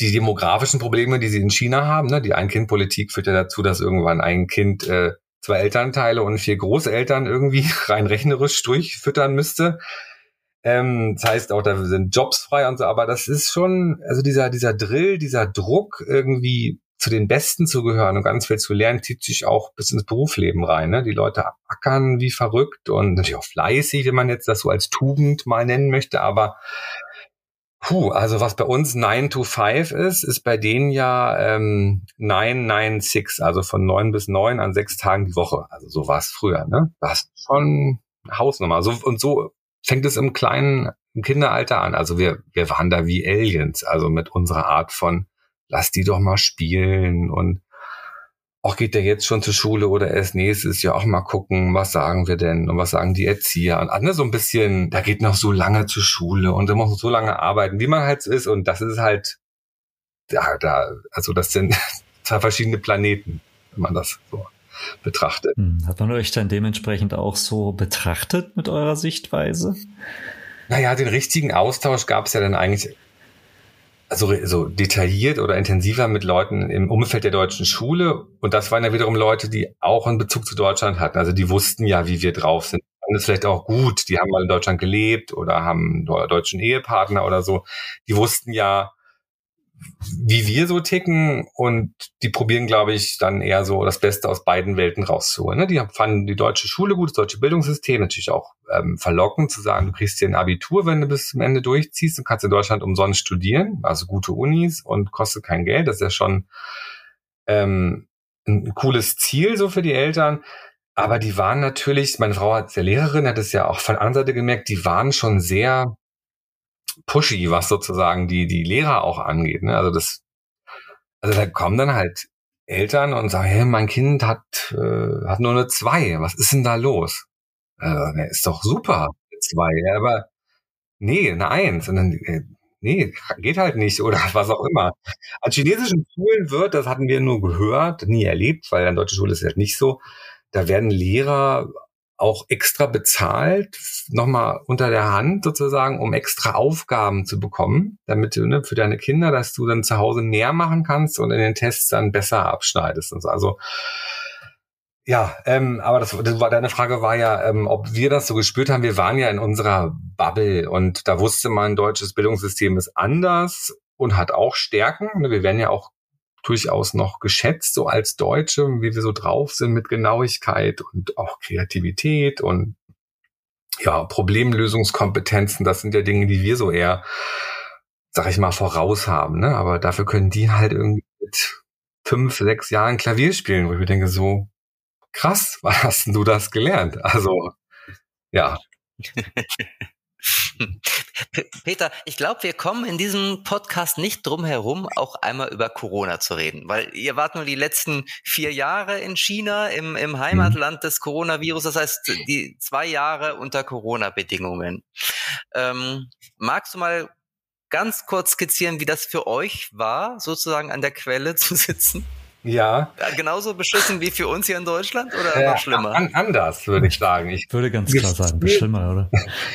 die demografischen Probleme, die sie in China haben. Ne? Die Ein-Kind-Politik führt ja dazu, dass irgendwann ein Kind äh, zwei Elternteile und vier Großeltern irgendwie rein rechnerisch durchfüttern müsste. Ähm, das heißt auch, da sind Jobs frei und so, aber das ist schon, also dieser, dieser Drill, dieser Druck, irgendwie zu den Besten zu gehören und ganz viel zu lernen, zieht sich auch bis ins Berufsleben rein. Ne? Die Leute ackern wie verrückt und natürlich auch fleißig, wenn man jetzt das so als Tugend mal nennen möchte, aber Puh, also was bei uns 9 to 5 ist, ist bei denen ja ähm, 9, 9, 6, also von 9 bis 9 an sechs Tagen die Woche. Also so war es früher, ne? Das ist schon Hausnummer. So, und so fängt es im kleinen, im Kinderalter an. Also wir, wir waren da wie Aliens, also mit unserer Art von, lass die doch mal spielen und auch geht der jetzt schon zur Schule oder erst nächstes Jahr auch mal gucken, was sagen wir denn und was sagen die Erzieher und andere so ein bisschen, da geht noch so lange zur Schule und da muss so lange arbeiten, wie man halt so ist und das ist halt, da, da, also das sind zwei verschiedene Planeten, wenn man das so betrachtet. Hm, hat man euch dann dementsprechend auch so betrachtet mit eurer Sichtweise? Naja, den richtigen Austausch gab es ja dann eigentlich also so detailliert oder intensiver mit Leuten im Umfeld der deutschen Schule. Und das waren ja wiederum Leute, die auch einen Bezug zu Deutschland hatten. Also die wussten ja, wie wir drauf sind. Und das vielleicht auch gut. Die haben mal in Deutschland gelebt oder haben deutschen Ehepartner oder so. Die wussten ja, wie wir so ticken und die probieren, glaube ich, dann eher so das Beste aus beiden Welten rauszuholen. Ne? Die fanden die deutsche Schule gut, das deutsche Bildungssystem natürlich auch ähm, verlockend zu sagen, du kriegst dir ein Abitur, wenn du bis zum Ende durchziehst und kannst in Deutschland umsonst studieren, also gute Unis und kostet kein Geld. Das ist ja schon ähm, ein cooles Ziel so für die Eltern. Aber die waren natürlich, meine Frau als Lehrerin hat es ja auch von der anderen Seite gemerkt, die waren schon sehr pushy, was sozusagen die, die Lehrer auch angeht. Ne? Also das, also da kommen dann halt Eltern und sagen, hey, mein Kind hat, äh, hat nur eine zwei. Was ist denn da los? Äh, ist doch super, eine zwei. Aber nee, eine eins. Und dann, äh, nee, geht halt nicht oder was auch immer. An chinesischen Schulen wird, das hatten wir nur gehört, nie erlebt, weil an deutsche Schule ist es halt nicht so. Da werden Lehrer auch extra bezahlt, nochmal unter der Hand sozusagen, um extra Aufgaben zu bekommen, damit du ne, für deine Kinder, dass du dann zu Hause mehr machen kannst und in den Tests dann besser abschneidest. Und so. Also ja, ähm, aber das, das war deine Frage war ja, ähm, ob wir das so gespürt haben. Wir waren ja in unserer Bubble und da wusste man, deutsches Bildungssystem ist anders und hat auch Stärken. Wir werden ja auch durchaus noch geschätzt, so als Deutsche, wie wir so drauf sind mit Genauigkeit und auch Kreativität und ja, Problemlösungskompetenzen. Das sind ja Dinge, die wir so eher, sag ich mal, voraus haben. Ne? Aber dafür können die halt irgendwie mit fünf, sechs Jahren Klavier spielen, wo ich mir denke, so krass, wann hast du das gelernt? Also, ja. Peter, ich glaube, wir kommen in diesem Podcast nicht drum herum, auch einmal über Corona zu reden, weil ihr wart nur die letzten vier Jahre in China, im, im Heimatland des Coronavirus, das heißt die zwei Jahre unter Corona-Bedingungen. Ähm, magst du mal ganz kurz skizzieren, wie das für euch war, sozusagen an der Quelle zu sitzen? Ja. Genauso beschissen wie für uns hier in Deutschland oder äh, noch schlimmer? An, anders, würde ich sagen. Ich würde ganz klar sagen, schlimmer, oder?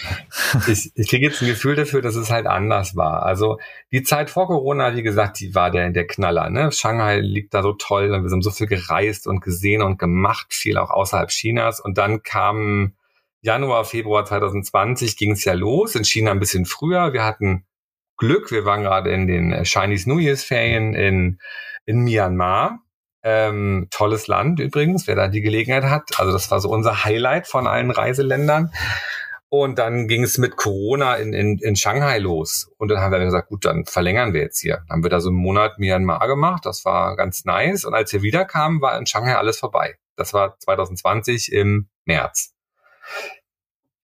ich ich kriege jetzt ein Gefühl dafür, dass es halt anders war. Also die Zeit vor Corona, wie gesagt, die war der, der Knaller. Ne? Shanghai liegt da so toll und wir sind so viel gereist und gesehen und gemacht, viel auch außerhalb Chinas. Und dann kam Januar, Februar 2020 ging es ja los. In China ein bisschen früher. Wir hatten Glück. Wir waren gerade in den Chinese New Year's Ferien in, in Myanmar. Ähm, tolles Land übrigens, wer da die Gelegenheit hat. Also das war so unser Highlight von allen Reiseländern. Und dann ging es mit Corona in, in, in Shanghai los. Und dann haben wir gesagt, gut, dann verlängern wir jetzt hier. Dann haben wir da so einen Monat Myanmar gemacht. Das war ganz nice. Und als wir wiederkamen, war in Shanghai alles vorbei. Das war 2020 im März.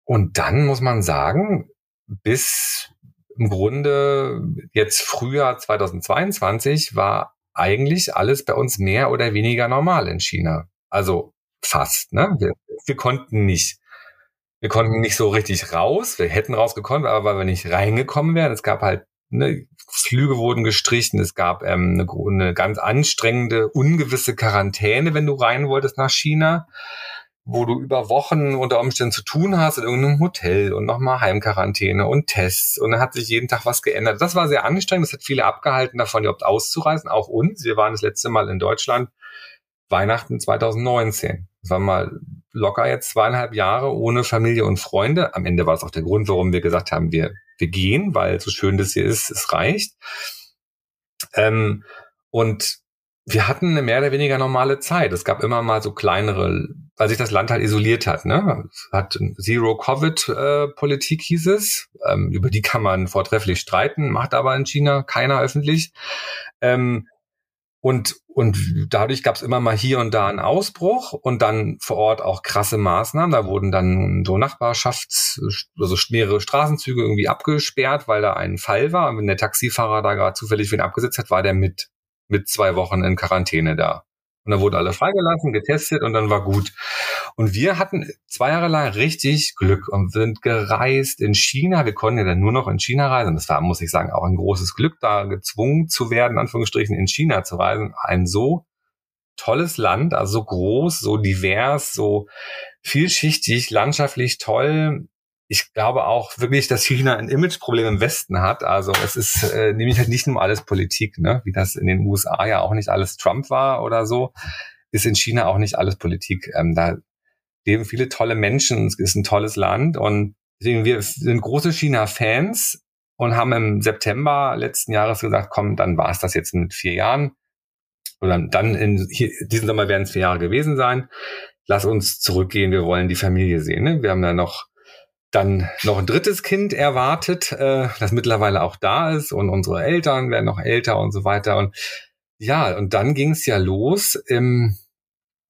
Und dann muss man sagen, bis im Grunde jetzt Frühjahr 2022 war eigentlich alles bei uns mehr oder weniger normal in China. Also fast, ne? Wir, wir konnten nicht wir konnten nicht so richtig raus. Wir hätten rausgekommen, aber weil wir nicht reingekommen wären. Es gab halt ne, Flüge wurden gestrichen. Es gab ähm, eine, eine ganz anstrengende, ungewisse Quarantäne, wenn du rein wolltest nach China wo du über Wochen unter Umständen zu tun hast in irgendeinem Hotel und nochmal Heimquarantäne und Tests und dann hat sich jeden Tag was geändert. Das war sehr anstrengend, das hat viele abgehalten davon, überhaupt auszureisen, auch uns. Wir waren das letzte Mal in Deutschland Weihnachten 2019. Das war mal locker jetzt zweieinhalb Jahre ohne Familie und Freunde. Am Ende war es auch der Grund, warum wir gesagt haben, wir, wir gehen, weil so schön das hier ist, es reicht. Ähm, und wir hatten eine mehr oder weniger normale Zeit. Es gab immer mal so kleinere, weil sich das Land halt isoliert hat. Ne? Es hat Zero-Covid-Politik hieß es. Ähm, über die kann man vortrefflich streiten, macht aber in China keiner öffentlich. Ähm, und, und dadurch gab es immer mal hier und da einen Ausbruch und dann vor Ort auch krasse Maßnahmen. Da wurden dann so Nachbarschafts-, also mehrere Straßenzüge irgendwie abgesperrt, weil da ein Fall war. Und wenn der Taxifahrer da gerade zufällig wen abgesetzt hat, war der mit, mit zwei Wochen in Quarantäne da. Und dann wurden alle freigelassen, getestet und dann war gut. Und wir hatten zwei Jahre lang richtig Glück und sind gereist in China. Wir konnten ja dann nur noch in China reisen. Das war, muss ich sagen, auch ein großes Glück, da gezwungen zu werden, in Anführungsstrichen, in China zu reisen. Ein so tolles Land, also so groß, so divers, so vielschichtig, landschaftlich toll ich glaube auch wirklich, dass China ein Imageproblem im Westen hat. Also es ist äh, nämlich halt nicht nur alles Politik, ne? wie das in den USA ja auch nicht alles Trump war oder so, ist in China auch nicht alles Politik. Ähm, da leben viele tolle Menschen, es ist ein tolles Land und deswegen wir sind große China-Fans und haben im September letzten Jahres gesagt, komm, dann war es das jetzt mit vier Jahren. Oder dann in hier, diesen Sommer werden es vier Jahre gewesen sein. Lass uns zurückgehen, wir wollen die Familie sehen. Ne? Wir haben da noch dann noch ein drittes Kind erwartet, äh, das mittlerweile auch da ist und unsere Eltern werden noch älter und so weiter. Und ja, und dann ging es ja los. Im,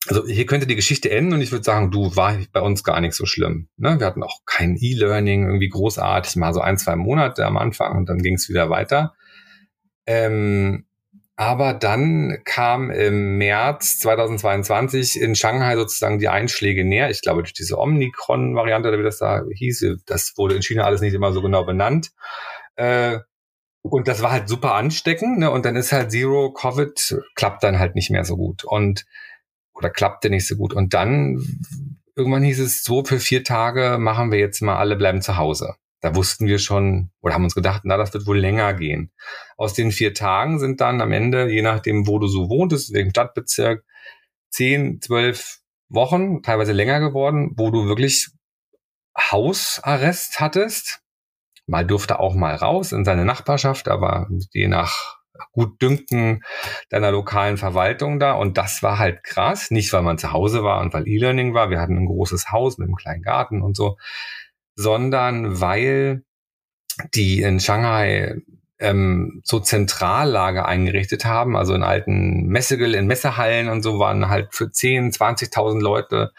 also hier könnte die Geschichte enden und ich würde sagen, du war bei uns gar nicht so schlimm. Ne? Wir hatten auch kein E-Learning irgendwie großartig, mal so ein, zwei Monate am Anfang und dann ging es wieder weiter. Ähm, aber dann kam im März 2022 in Shanghai sozusagen die Einschläge näher. Ich glaube, durch diese Omikron-Variante, wie das da hieß, das wurde in China alles nicht immer so genau benannt. Äh, und das war halt super ansteckend. Ne? Und dann ist halt Zero Covid, klappt dann halt nicht mehr so gut. Und oder klappte nicht so gut. Und dann irgendwann hieß es so, für vier Tage machen wir jetzt mal alle bleiben zu Hause da wussten wir schon oder haben uns gedacht, na, das wird wohl länger gehen. Aus den vier Tagen sind dann am Ende, je nachdem, wo du so wohntest, wegen Stadtbezirk, zehn, zwölf Wochen, teilweise länger geworden, wo du wirklich Hausarrest hattest. Mal durfte auch mal raus in seine Nachbarschaft, aber je nach gut dünken deiner lokalen Verwaltung da. Und das war halt krass. Nicht, weil man zu Hause war und weil E-Learning war. Wir hatten ein großes Haus mit einem kleinen Garten und so sondern weil die in Shanghai ähm, so Zentrallager eingerichtet haben, also in alten Messegel, in Messehallen und so waren halt für 10, 20.000 Leute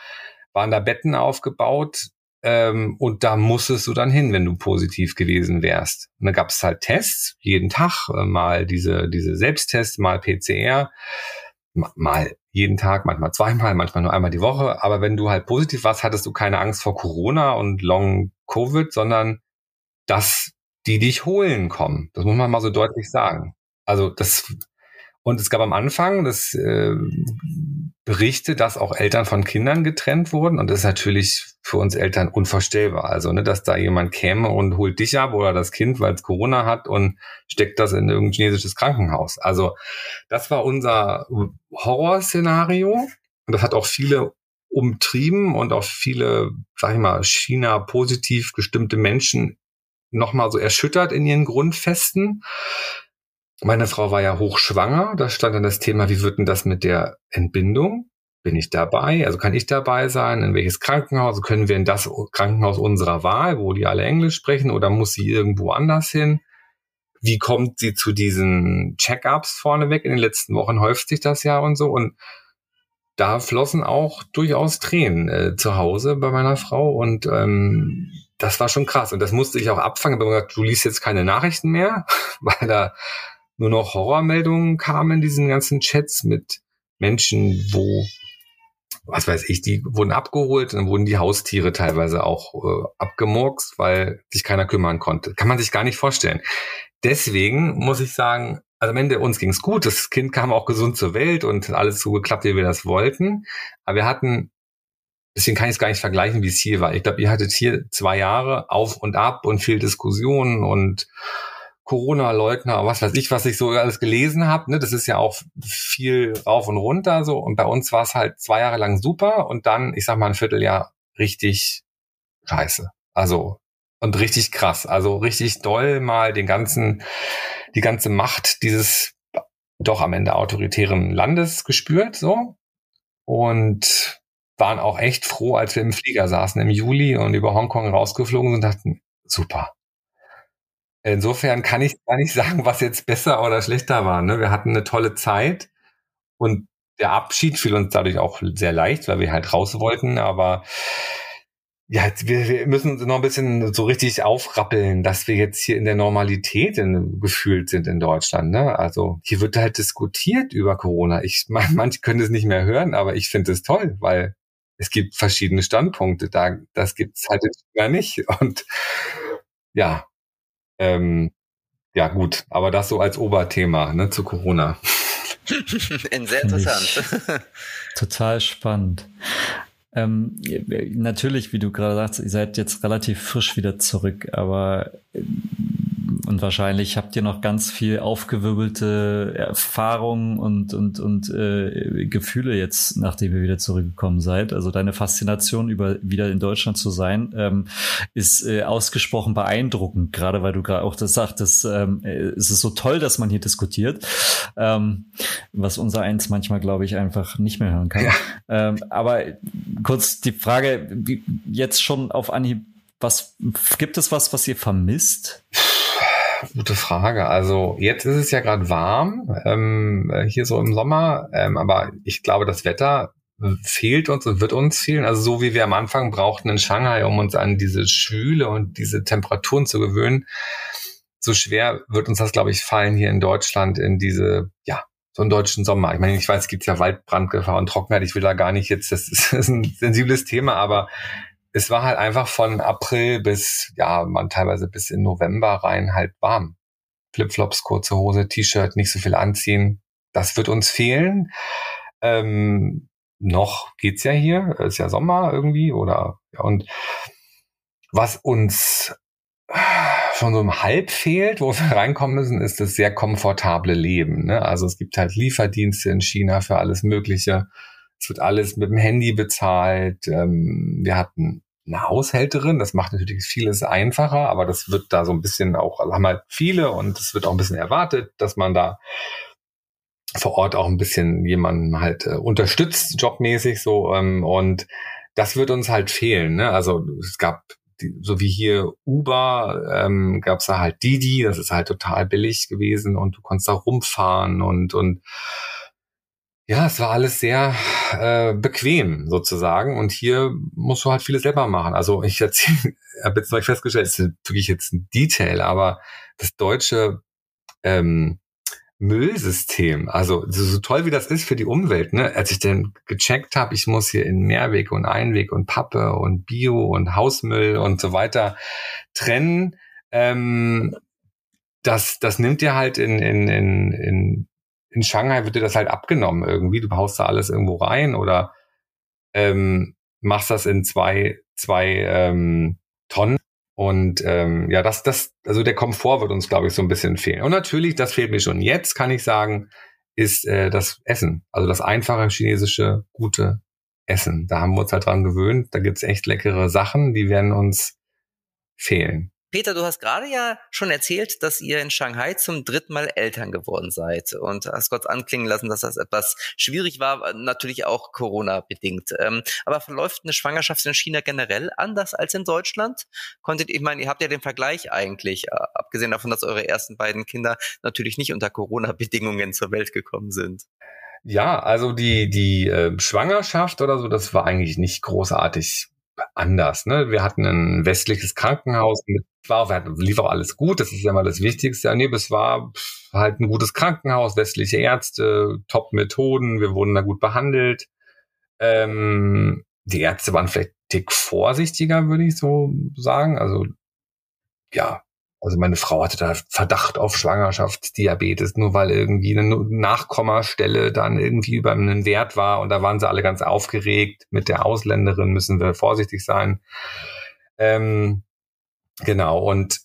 waren da Betten aufgebaut ähm, und da musstest du dann hin, wenn du positiv gewesen wärst. Und da gab es halt Tests jeden Tag, äh, mal diese diese Selbsttests, mal PCR, mal jeden Tag, manchmal zweimal, manchmal nur einmal die Woche. Aber wenn du halt positiv warst, hattest du keine Angst vor Corona und Long Covid, sondern dass die dich holen kommen. Das muss man mal so deutlich sagen. Also das und es gab am Anfang das äh, Berichte, dass auch Eltern von Kindern getrennt wurden. Und das ist natürlich für uns Eltern unvorstellbar. Also, ne, dass da jemand käme und holt dich ab oder das Kind, weil es Corona hat und steckt das in irgendein chinesisches Krankenhaus. Also, das war unser Horrorszenario. Und das hat auch viele umtrieben und auch viele, sag ich mal, China positiv gestimmte Menschen nochmal so erschüttert in ihren Grundfesten. Meine Frau war ja hochschwanger. Da stand dann das Thema, wie wird denn das mit der Entbindung? Bin ich dabei? Also kann ich dabei sein? In welches Krankenhaus? Können wir in das Krankenhaus unserer Wahl, wo die alle Englisch sprechen, oder muss sie irgendwo anders hin? Wie kommt sie zu diesen Check-ups vorneweg? In den letzten Wochen häuft sich das ja und so. Und da flossen auch durchaus Tränen äh, zu Hause bei meiner Frau. Und ähm, das war schon krass. Und das musste ich auch abfangen. Ich gesagt, du liest jetzt keine Nachrichten mehr, weil da nur noch Horrormeldungen kamen in diesen ganzen Chats mit Menschen, wo was weiß ich, die wurden abgeholt und dann wurden die Haustiere teilweise auch äh, abgemurkst, weil sich keiner kümmern konnte. Kann man sich gar nicht vorstellen. Deswegen muss ich sagen, also am Ende uns ging's gut. Das Kind kam auch gesund zur Welt und alles so geklappt, wie wir das wollten. Aber wir hatten, deswegen kann ich es gar nicht vergleichen, wie es hier war. Ich glaube, ihr hattet hier zwei Jahre auf und ab und viel Diskussionen und Corona-Leugner, was weiß ich, was ich so alles gelesen habe. Ne? Das ist ja auch viel rauf und runter so. Und bei uns war es halt zwei Jahre lang super und dann, ich sag mal, ein Vierteljahr richtig scheiße. Also und richtig krass. Also richtig doll mal den ganzen, die ganze Macht dieses doch am Ende autoritären Landes gespürt, so. Und waren auch echt froh, als wir im Flieger saßen im Juli und über Hongkong rausgeflogen sind und dachten, super, Insofern kann ich gar nicht sagen, was jetzt besser oder schlechter war. Ne? Wir hatten eine tolle Zeit und der Abschied fiel uns dadurch auch sehr leicht, weil wir halt raus wollten. Aber ja, wir, wir müssen uns noch ein bisschen so richtig aufrappeln, dass wir jetzt hier in der Normalität in, gefühlt sind in Deutschland. Ne? Also hier wird halt diskutiert über Corona. Ich manche können es nicht mehr hören, aber ich finde es toll, weil es gibt verschiedene Standpunkte. Da, das gibt's halt gar nicht. Und ja, ähm, ja, gut, aber das so als Oberthema ne, zu Corona. sehr interessant. Total spannend. Ähm, natürlich, wie du gerade sagst, ihr seid jetzt relativ frisch wieder zurück, aber und wahrscheinlich habt ihr noch ganz viel aufgewirbelte Erfahrungen und, und, und äh, Gefühle jetzt, nachdem ihr wieder zurückgekommen seid. Also deine Faszination über wieder in Deutschland zu sein, ähm, ist äh, ausgesprochen beeindruckend, gerade weil du gerade auch das sagtest, ähm, äh, es ist so toll, dass man hier diskutiert, ähm, was unser eins manchmal, glaube ich, einfach nicht mehr hören kann. Ja. Ähm, aber kurz die Frage, wie, jetzt schon auf Anhieb, was gibt es was, was ihr vermisst? Gute Frage. Also jetzt ist es ja gerade warm, ähm, hier so im Sommer, ähm, aber ich glaube, das Wetter fehlt uns und wird uns fehlen. Also so wie wir am Anfang brauchten in Shanghai, um uns an diese Schwüle und diese Temperaturen zu gewöhnen, so schwer wird uns das, glaube ich, fallen hier in Deutschland in diese, ja, so einen deutschen Sommer. Ich meine, ich weiß, es gibt ja Waldbrandgefahr und Trockenheit. Ich will da gar nicht jetzt, das ist ein sensibles Thema, aber es war halt einfach von April bis, ja, man teilweise bis in November rein halt warm. Flipflops, kurze Hose, T-Shirt, nicht so viel anziehen. Das wird uns fehlen. Ähm, noch geht's ja hier, ist ja Sommer irgendwie oder ja, und was uns schon so im Halb fehlt, wo wir reinkommen müssen, ist das sehr komfortable Leben. Ne? Also es gibt halt Lieferdienste in China für alles Mögliche. Es wird alles mit dem Handy bezahlt. Ähm, wir hatten eine Haushälterin. Das macht natürlich vieles einfacher, aber das wird da so ein bisschen auch, also haben halt viele und es wird auch ein bisschen erwartet, dass man da vor Ort auch ein bisschen jemanden halt äh, unterstützt, jobmäßig so. Ähm, und das wird uns halt fehlen. Ne? Also es gab die, so wie hier Uber, ähm, gab es da halt Didi, das ist halt total billig gewesen und du konntest da rumfahren und und ja, es war alles sehr äh, bequem sozusagen und hier musst du halt vieles selber machen. Also ich habe jetzt mal festgestellt, es ist wirklich jetzt ein Detail, aber das deutsche ähm, Müllsystem, also so, so toll wie das ist für die Umwelt, ne? als ich dann gecheckt habe, ich muss hier in Mehrweg und Einweg und Pappe und Bio und Hausmüll und so weiter trennen, ähm, das, das nimmt dir halt in, in, in, in in Shanghai wird dir das halt abgenommen irgendwie. Du baust da alles irgendwo rein oder ähm, machst das in zwei, zwei ähm, Tonnen. Und ähm, ja, das, das, also der Komfort wird uns, glaube ich, so ein bisschen fehlen. Und natürlich, das fehlt mir schon jetzt, kann ich sagen, ist äh, das Essen. Also das einfache chinesische, gute Essen. Da haben wir uns halt dran gewöhnt. Da gibt's echt leckere Sachen, die werden uns fehlen. Peter, du hast gerade ja schon erzählt, dass ihr in Shanghai zum dritten Mal Eltern geworden seid und hast kurz anklingen lassen, dass das etwas schwierig war, natürlich auch Corona-bedingt. Ähm, aber verläuft eine Schwangerschaft in China generell anders als in Deutschland? Konntet, ich meine, ihr habt ja den Vergleich eigentlich, äh, abgesehen davon, dass eure ersten beiden Kinder natürlich nicht unter Corona-Bedingungen zur Welt gekommen sind. Ja, also die, die äh, Schwangerschaft oder so, das war eigentlich nicht großartig anders. Ne? Wir hatten ein westliches Krankenhaus, mit, war, wir hatten, lief auch alles gut, das ist ja mal das Wichtigste. Nee, es war halt ein gutes Krankenhaus, westliche Ärzte, Top-Methoden, wir wurden da gut behandelt. Ähm, die Ärzte waren vielleicht dick vorsichtiger, würde ich so sagen. Also ja, also meine Frau hatte da Verdacht auf Schwangerschaftsdiabetes, nur weil irgendwie eine Nachkommastelle dann irgendwie über einen Wert war und da waren sie alle ganz aufgeregt. Mit der Ausländerin müssen wir vorsichtig sein. Ähm, genau, und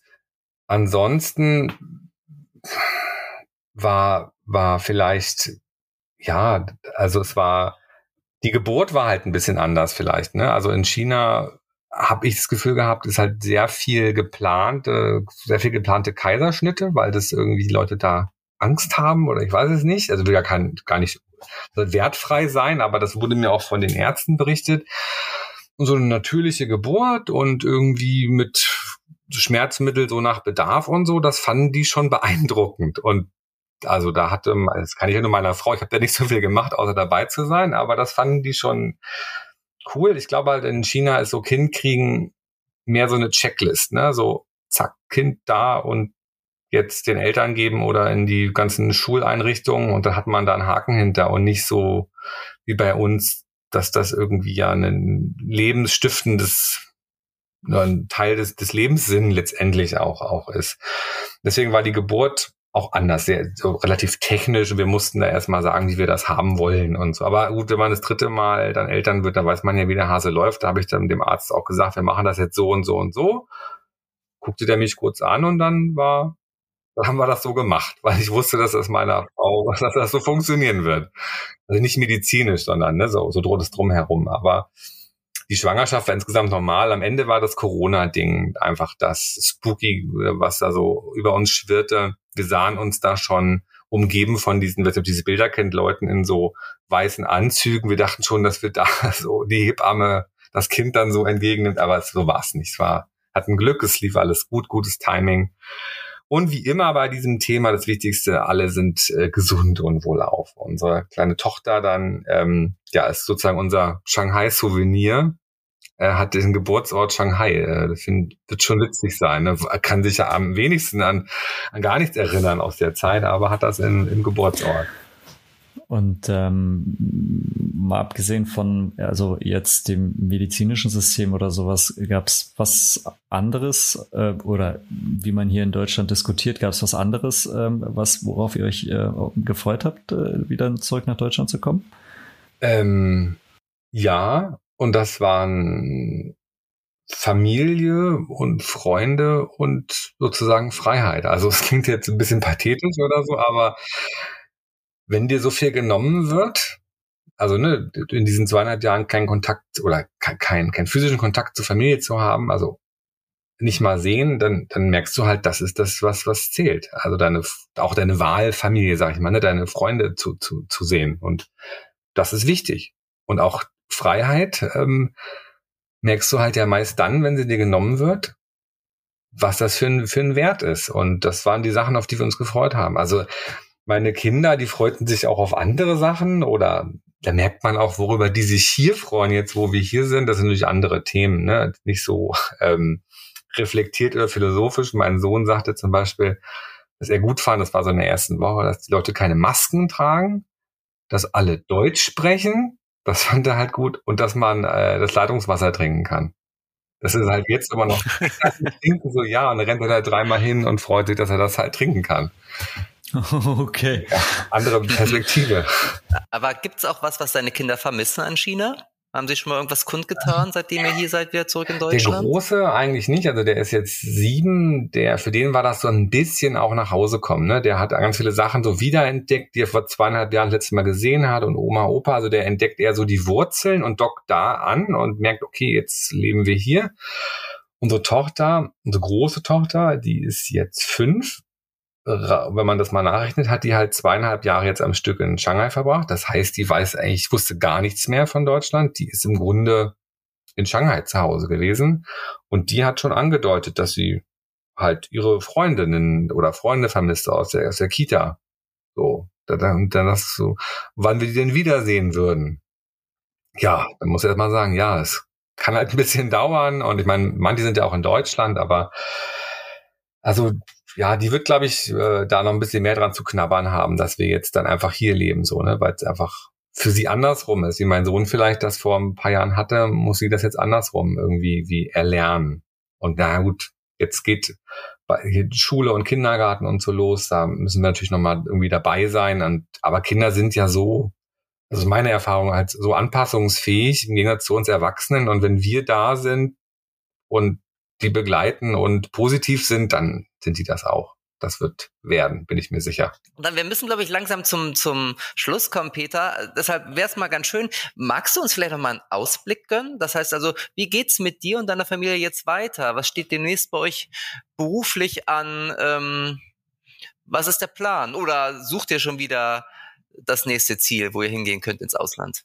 ansonsten war, war vielleicht, ja, also es war, die Geburt war halt ein bisschen anders vielleicht, ne? Also in China habe ich das Gefühl gehabt, ist halt sehr viel geplant, äh, sehr viel geplante Kaiserschnitte, weil das irgendwie die Leute da Angst haben oder ich weiß es nicht. Also will ja kein, gar nicht wertfrei sein, aber das wurde mir auch von den Ärzten berichtet. Und so eine natürliche Geburt und irgendwie mit Schmerzmittel so nach Bedarf und so, das fanden die schon beeindruckend. Und also da hatte, das kann ich ja nur meiner Frau, ich habe da nicht so viel gemacht, außer dabei zu sein, aber das fanden die schon cool. Ich glaube halt in China ist so Kind kriegen mehr so eine Checklist, ne? So zack, Kind da und jetzt den Eltern geben oder in die ganzen Schuleinrichtungen und da hat man da einen Haken hinter und nicht so wie bei uns, dass das irgendwie ja ein lebensstiftendes ein Teil des, des Lebenssinn letztendlich auch, auch ist. Deswegen war die Geburt auch anders, sehr so relativ technisch. Wir mussten da erstmal sagen, wie wir das haben wollen und so. Aber gut, wenn man das dritte Mal dann Eltern wird, dann weiß man ja, wie der Hase läuft. Da habe ich dann dem Arzt auch gesagt, wir machen das jetzt so und so und so. Guckte der mich kurz an und dann war, dann haben wir das so gemacht, weil ich wusste, dass das meiner Frau, dass das so funktionieren wird. Also nicht medizinisch, sondern ne, so, so droht es drumherum. Aber die Schwangerschaft war insgesamt normal. Am Ende war das Corona-Ding einfach das Spooky, was da so über uns schwirrte. Wir sahen uns da schon umgeben von diesen, wer diese Bilder kennt, Leuten in so weißen Anzügen. Wir dachten schon, dass wir da so die Hebamme das Kind dann so entgegennimmt, aber so war es nicht. Es war, hatten Glück, es lief alles gut, gutes Timing. Und wie immer bei diesem Thema das Wichtigste, alle sind äh, gesund und wohlauf. Unsere kleine Tochter dann, ähm, ja, ist sozusagen unser Shanghai-Souvenir er hat den Geburtsort Shanghai. Äh, das wird schon witzig sein. Ne? Er kann sich ja am wenigsten an, an gar nichts erinnern aus der Zeit, aber hat das in, im Geburtsort. Und ähm, mal abgesehen von, also jetzt dem medizinischen System oder sowas, gab es was anderes äh, oder wie man hier in Deutschland diskutiert, gab es was anderes, ähm, was worauf ihr euch äh, gefreut habt, äh, wieder zurück nach Deutschland zu kommen? Ähm, ja, und das waren Familie und Freunde und sozusagen Freiheit. Also es klingt jetzt ein bisschen pathetisch oder so, aber wenn dir so viel genommen wird, also ne, in diesen zweieinhalb Jahren keinen Kontakt oder keinen kein physischen Kontakt zur Familie zu haben, also nicht mal sehen, dann, dann merkst du halt, das ist das, was, was zählt. Also deine, auch deine Wahlfamilie, sag ich mal, ne, deine Freunde zu, zu, zu sehen. Und das ist wichtig. Und auch Freiheit ähm, merkst du halt ja meist dann, wenn sie dir genommen wird, was das für ein, für ein Wert ist. Und das waren die Sachen, auf die wir uns gefreut haben. Also meine Kinder, die freuten sich auch auf andere Sachen oder da merkt man auch, worüber die sich hier freuen, jetzt wo wir hier sind. Das sind natürlich andere Themen, ne? nicht so ähm, reflektiert oder philosophisch. Mein Sohn sagte zum Beispiel, dass er gut fand, das war so in der ersten Woche, dass die Leute keine Masken tragen, dass alle Deutsch sprechen das fand er halt gut. Und dass man äh, das Leitungswasser trinken kann. Das ist halt jetzt immer noch so, ja, und dann rennt er da dreimal hin und freut sich, dass er das halt trinken kann. Okay. Ja, andere Perspektive. Aber gibt's auch was, was deine Kinder vermissen an China? Haben Sie schon mal irgendwas kundgetan, seitdem ihr hier seid, wieder zurück in Deutschland? Der Große eigentlich nicht. Also der ist jetzt sieben. Der, für den war das so ein bisschen auch nach Hause kommen. Ne? Der hat ganz viele Sachen so wiederentdeckt, die er vor zweieinhalb Jahren letztes Mal gesehen hat und Oma, Opa. Also der entdeckt eher so die Wurzeln und dockt da an und merkt, okay, jetzt leben wir hier. unsere Tochter, unsere große Tochter, die ist jetzt fünf. Wenn man das mal nachrechnet, hat die halt zweieinhalb Jahre jetzt am Stück in Shanghai verbracht. Das heißt, die weiß eigentlich, wusste gar nichts mehr von Deutschland. Die ist im Grunde in Shanghai zu Hause gewesen. Und die hat schon angedeutet, dass sie halt ihre Freundinnen oder Freunde vermisste aus der, aus der Kita. So. Dann, dann das so, wann wir die denn wiedersehen würden. Ja, dann muss ich erst mal sagen, ja, es kann halt ein bisschen dauern. Und ich meine, manche sind ja auch in Deutschland, aber also ja, die wird, glaube ich, äh, da noch ein bisschen mehr dran zu knabbern haben, dass wir jetzt dann einfach hier leben, so, ne, weil es einfach für sie andersrum ist. Wie mein Sohn vielleicht das vor ein paar Jahren hatte, muss sie das jetzt andersrum irgendwie wie erlernen. Und na gut, jetzt geht Schule und Kindergarten und so los, da müssen wir natürlich nochmal irgendwie dabei sein. Und, aber Kinder sind ja so also meine Erfahrung halt so anpassungsfähig im Gegensatz zu uns Erwachsenen. Und wenn wir da sind und die begleiten und positiv sind, dann sind die das auch. Das wird werden, bin ich mir sicher. Dann, wir müssen, glaube ich, langsam zum, zum Schluss kommen, Peter. Deshalb wäre es mal ganz schön. Magst du uns vielleicht noch mal einen Ausblick gönnen? Das heißt also, wie geht's mit dir und deiner Familie jetzt weiter? Was steht demnächst bei euch beruflich an? Ähm, was ist der Plan? Oder sucht ihr schon wieder das nächste Ziel, wo ihr hingehen könnt ins Ausland?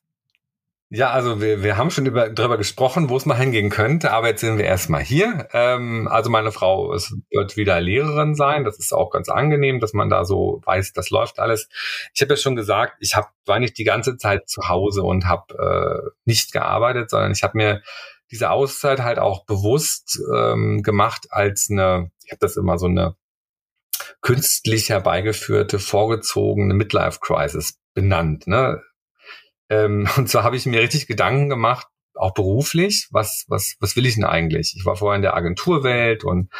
Ja, also wir, wir haben schon über, darüber gesprochen, wo es mal hingehen könnte, aber jetzt sind wir erstmal hier. Ähm, also meine Frau es wird wieder Lehrerin sein. Das ist auch ganz angenehm, dass man da so weiß, das läuft alles. Ich habe ja schon gesagt, ich hab, war nicht die ganze Zeit zu Hause und habe äh, nicht gearbeitet, sondern ich habe mir diese Auszeit halt auch bewusst ähm, gemacht als eine, ich habe das immer so eine künstlich herbeigeführte, vorgezogene Midlife-Crisis benannt. Ne? Ähm, und zwar habe ich mir richtig Gedanken gemacht, auch beruflich, was, was, was will ich denn eigentlich? Ich war vorher in der Agenturwelt und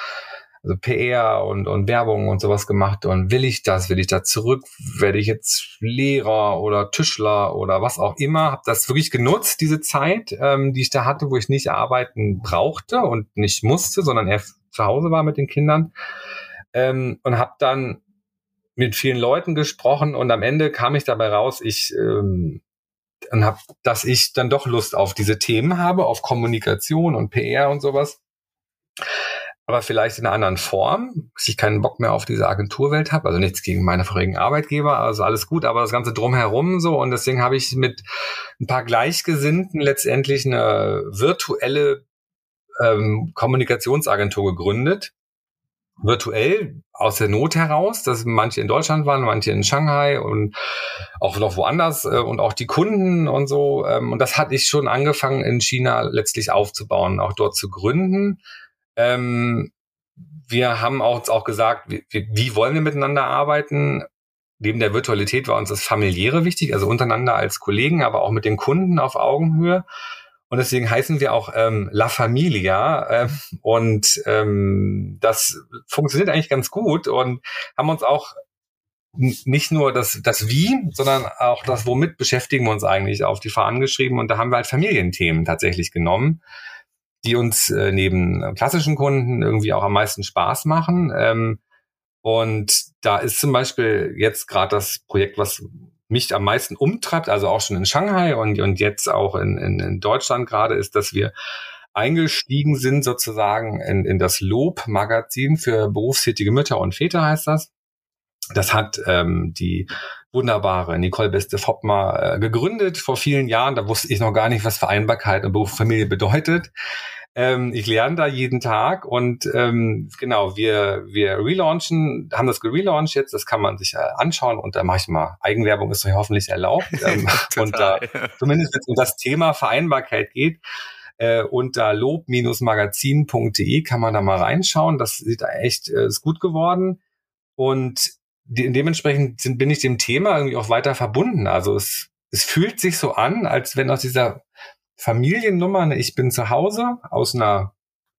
also PR und, und Werbung und sowas gemacht und will ich das, will ich da zurück, werde ich jetzt Lehrer oder Tischler oder was auch immer, habe das wirklich genutzt, diese Zeit, ähm, die ich da hatte, wo ich nicht arbeiten brauchte und nicht musste, sondern eher zu Hause war mit den Kindern. Ähm, und habe dann mit vielen Leuten gesprochen und am Ende kam ich dabei raus, ich ähm, und hab, dass ich dann doch Lust auf diese Themen habe, auf Kommunikation und PR und sowas. Aber vielleicht in einer anderen Form, dass ich keinen Bock mehr auf diese Agenturwelt habe. Also nichts gegen meine vorigen Arbeitgeber, also alles gut, aber das Ganze drumherum so. Und deswegen habe ich mit ein paar Gleichgesinnten letztendlich eine virtuelle ähm, Kommunikationsagentur gegründet, virtuell aus der Not heraus, dass manche in Deutschland waren, manche in Shanghai und auch noch woanders äh, und auch die Kunden und so. Ähm, und das hatte ich schon angefangen in China letztlich aufzubauen, auch dort zu gründen. Ähm, wir haben auch, auch gesagt, wie, wie wollen wir miteinander arbeiten? Neben der Virtualität war uns das Familiäre wichtig, also untereinander als Kollegen, aber auch mit den Kunden auf Augenhöhe. Und deswegen heißen wir auch ähm, La Familia. Äh, und ähm, das funktioniert eigentlich ganz gut und haben uns auch nicht nur das, das Wie, sondern auch das Womit beschäftigen wir uns eigentlich auf die Fahnen geschrieben. Und da haben wir halt Familienthemen tatsächlich genommen, die uns äh, neben klassischen Kunden irgendwie auch am meisten Spaß machen. Ähm, und da ist zum Beispiel jetzt gerade das Projekt, was mich am meisten umtreibt, also auch schon in Shanghai und, und jetzt auch in, in, in Deutschland gerade, ist, dass wir eingestiegen sind sozusagen in, in das Lob-Magazin für berufstätige Mütter und Väter heißt das. Das hat ähm, die wunderbare Nicole Beste-Foppmer äh, gegründet vor vielen Jahren. Da wusste ich noch gar nicht, was Vereinbarkeit und Beruf Familie bedeutet. Ähm, ich lerne da jeden Tag und ähm, genau, wir, wir relaunchen, haben das gelauncht jetzt, das kann man sich äh, anschauen und da mache ich mal, Eigenwerbung ist euch hoffentlich erlaubt. Ähm, und da, zumindest wenn es um das Thema Vereinbarkeit geht, äh, unter lob-magazin.de kann man da mal reinschauen. Das sieht echt, äh, ist gut geworden. Und de dementsprechend sind, bin ich dem Thema irgendwie auch weiter verbunden. Also es, es fühlt sich so an, als wenn aus dieser Familiennummer, ne, ich bin zu Hause aus einer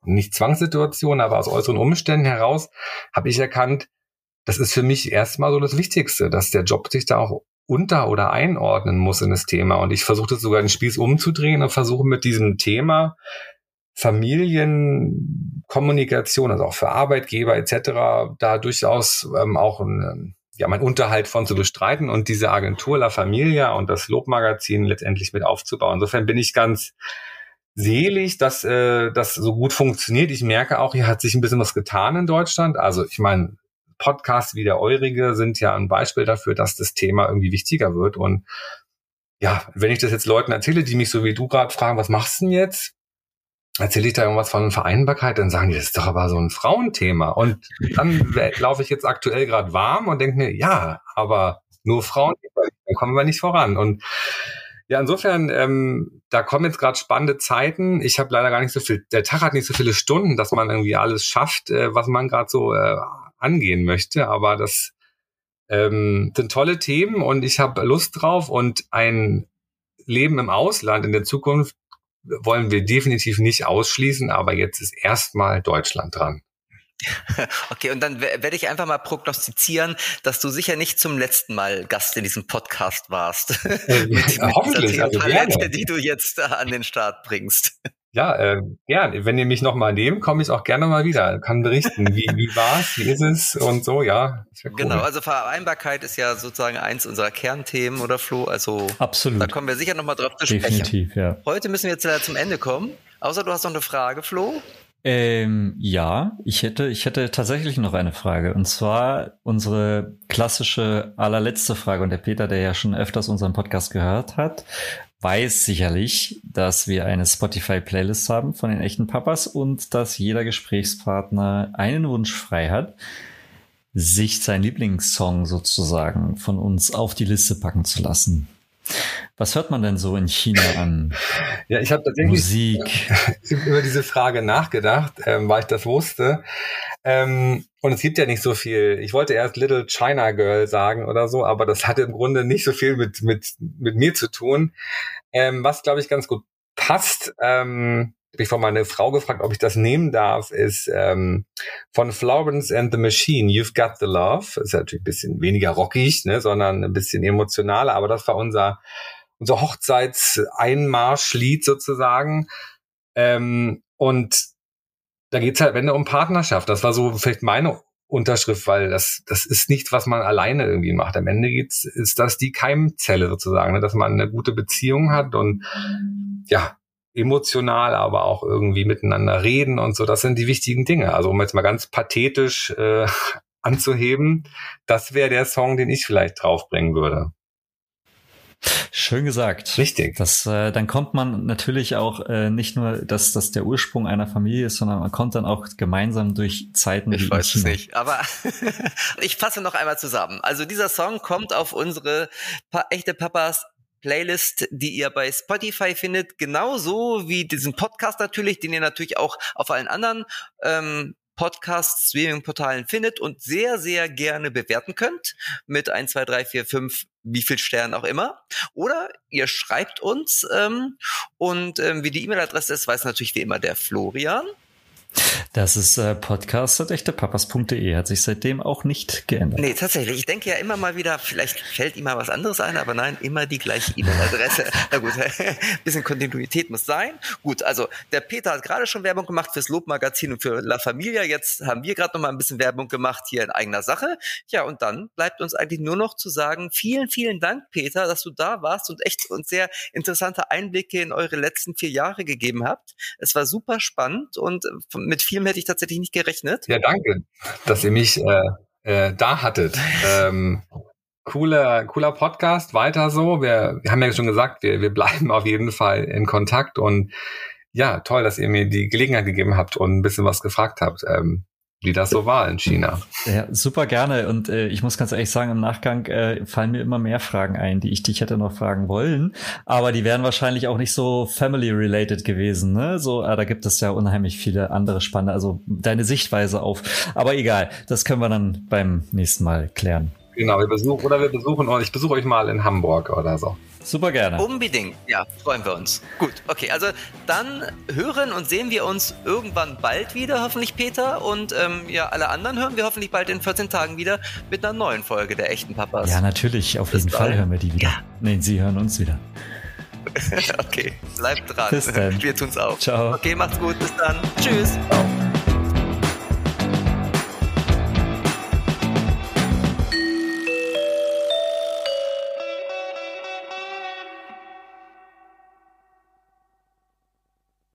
nicht Zwangssituation, aber aus äußeren Umständen heraus, habe ich erkannt, das ist für mich erstmal so das Wichtigste, dass der Job sich da auch unter- oder einordnen muss in das Thema. Und ich versuche das sogar den Spieß umzudrehen und versuche mit diesem Thema Familienkommunikation, also auch für Arbeitgeber etc., da durchaus ähm, auch ein, ja, mein Unterhalt von zu bestreiten und diese Agentur La Familia und das Lobmagazin letztendlich mit aufzubauen. Insofern bin ich ganz selig, dass äh, das so gut funktioniert. Ich merke auch, hier hat sich ein bisschen was getan in Deutschland. Also ich meine, Podcasts wie der eurige sind ja ein Beispiel dafür, dass das Thema irgendwie wichtiger wird. Und ja, wenn ich das jetzt Leuten erzähle, die mich so wie du gerade fragen, was machst du denn jetzt? Erzähle ich da irgendwas von Vereinbarkeit, dann sagen die, das ist doch aber so ein Frauenthema. Und dann laufe ich jetzt aktuell gerade warm und denke mir, ja, aber nur Frauen, dann kommen wir nicht voran. Und ja, insofern, ähm, da kommen jetzt gerade spannende Zeiten. Ich habe leider gar nicht so viel, der Tag hat nicht so viele Stunden, dass man irgendwie alles schafft, äh, was man gerade so äh, angehen möchte. Aber das ähm, sind tolle Themen und ich habe Lust drauf und ein Leben im Ausland in der Zukunft wollen wir definitiv nicht ausschließen, aber jetzt ist erstmal Deutschland dran. Okay, und dann werde ich einfach mal prognostizieren, dass du sicher nicht zum letzten Mal Gast in diesem Podcast warst. Äh, mit, hoffentlich, also Talente, gerne. die du jetzt an den Start bringst. Ja, äh, gern. Wenn ihr mich nochmal nehmt, komme ich auch gerne mal wieder. Kann berichten, wie, wie war's, wie ist es und so, ja. Cool. Genau, also Vereinbarkeit ist ja sozusagen eins unserer Kernthemen, oder Flo? Also Absolut. da kommen wir sicher nochmal drauf zu Definitiv, sprechen. Ja. Heute müssen wir jetzt leider zum Ende kommen. Außer du hast noch eine Frage, Flo? Ähm, ja, ich hätte, ich hätte tatsächlich noch eine Frage. Und zwar unsere klassische allerletzte Frage. Und der Peter, der ja schon öfters unseren Podcast gehört hat, weiß sicherlich, dass wir eine Spotify-Playlist haben von den echten Papas und dass jeder Gesprächspartner einen Wunsch frei hat, sich sein Lieblingssong sozusagen von uns auf die Liste packen zu lassen. Was hört man denn so in China an? Ja, ich habe tatsächlich Musik. über diese Frage nachgedacht, ähm, weil ich das wusste. Ähm, und es gibt ja nicht so viel. Ich wollte erst Little China Girl sagen oder so, aber das hatte im Grunde nicht so viel mit mit mit mir zu tun. Ähm, was glaube ich ganz gut passt. Ähm, habe ich von meiner Frau gefragt, ob ich das nehmen darf, ist ähm, von Florence and the Machine, You've Got the Love. Ist natürlich ein bisschen weniger rockig, ne, sondern ein bisschen emotionaler, aber das war unser, unser Hochzeitseinmarschlied sozusagen. Ähm, und da geht's halt, wenn um Partnerschaft. Das war so vielleicht meine Unterschrift, weil das, das ist nicht, was man alleine irgendwie macht. Am Ende geht's, ist das die Keimzelle sozusagen, ne? dass man eine gute Beziehung hat und ja, emotional, aber auch irgendwie miteinander reden und so. Das sind die wichtigen Dinge. Also um jetzt mal ganz pathetisch äh, anzuheben, das wäre der Song, den ich vielleicht draufbringen würde. Schön gesagt. Richtig. Das, äh, dann kommt man natürlich auch äh, nicht nur, dass das der Ursprung einer Familie ist, sondern man kommt dann auch gemeinsam durch Zeiten. Ich weiß es nicht, aber ich fasse noch einmal zusammen. Also dieser Song kommt auf unsere pa echte Papas Playlist, die ihr bei Spotify findet, genauso wie diesen Podcast natürlich, den ihr natürlich auch auf allen anderen ähm, Podcast Streaming-Portalen findet und sehr, sehr gerne bewerten könnt mit 1, 2, 3, 4, 5, wie viel Sternen auch immer. Oder ihr schreibt uns ähm, und ähm, wie die E-Mail-Adresse ist, weiß natürlich wie immer der Florian. Das ist äh, podcast.echtepapas.de, hat sich seitdem auch nicht geändert. Nee, tatsächlich. Ich denke ja immer mal wieder, vielleicht fällt ihm mal was anderes ein, aber nein, immer die gleiche E-Mail-Adresse. Na gut, bisschen Kontinuität muss sein. Gut, also der Peter hat gerade schon Werbung gemacht fürs Lobmagazin und für La Familia. Jetzt haben wir gerade noch mal ein bisschen Werbung gemacht hier in eigener Sache. Ja, und dann bleibt uns eigentlich nur noch zu sagen, vielen, vielen Dank, Peter, dass du da warst und echt uns sehr interessante Einblicke in eure letzten vier Jahre gegeben habt. Es war super spannend und von mit vielem hätte ich tatsächlich nicht gerechnet. Ja, danke, dass ihr mich äh, äh, da hattet. ähm, cooler, cooler Podcast, weiter so. Wir, wir haben ja schon gesagt, wir, wir bleiben auf jeden Fall in Kontakt und ja, toll, dass ihr mir die Gelegenheit gegeben habt und ein bisschen was gefragt habt. Ähm, wie das so war in China. Ja, super gerne. Und äh, ich muss ganz ehrlich sagen, im Nachgang äh, fallen mir immer mehr Fragen ein, die ich dich hätte noch fragen wollen. Aber die wären wahrscheinlich auch nicht so family-related gewesen. Ne? So, äh, da gibt es ja unheimlich viele andere spannende, also deine Sichtweise auf. Aber egal, das können wir dann beim nächsten Mal klären. Genau, wir besuchen oder wir besuchen euch, ich besuche euch mal in Hamburg oder so. Super gerne. Unbedingt, ja, freuen wir uns. Gut, okay, also dann hören und sehen wir uns irgendwann bald wieder, hoffentlich Peter. Und ähm, ja, alle anderen hören wir hoffentlich bald in 14 Tagen wieder mit einer neuen Folge der echten Papas. Ja, natürlich, auf Bis jeden Fall hören wir die wieder. Ja. Nein, sie hören uns wieder. okay, bleibt dran. Bis dann. Wir tun's auch. Ciao. Okay, macht's gut, bis dann. Tschüss. Ciao.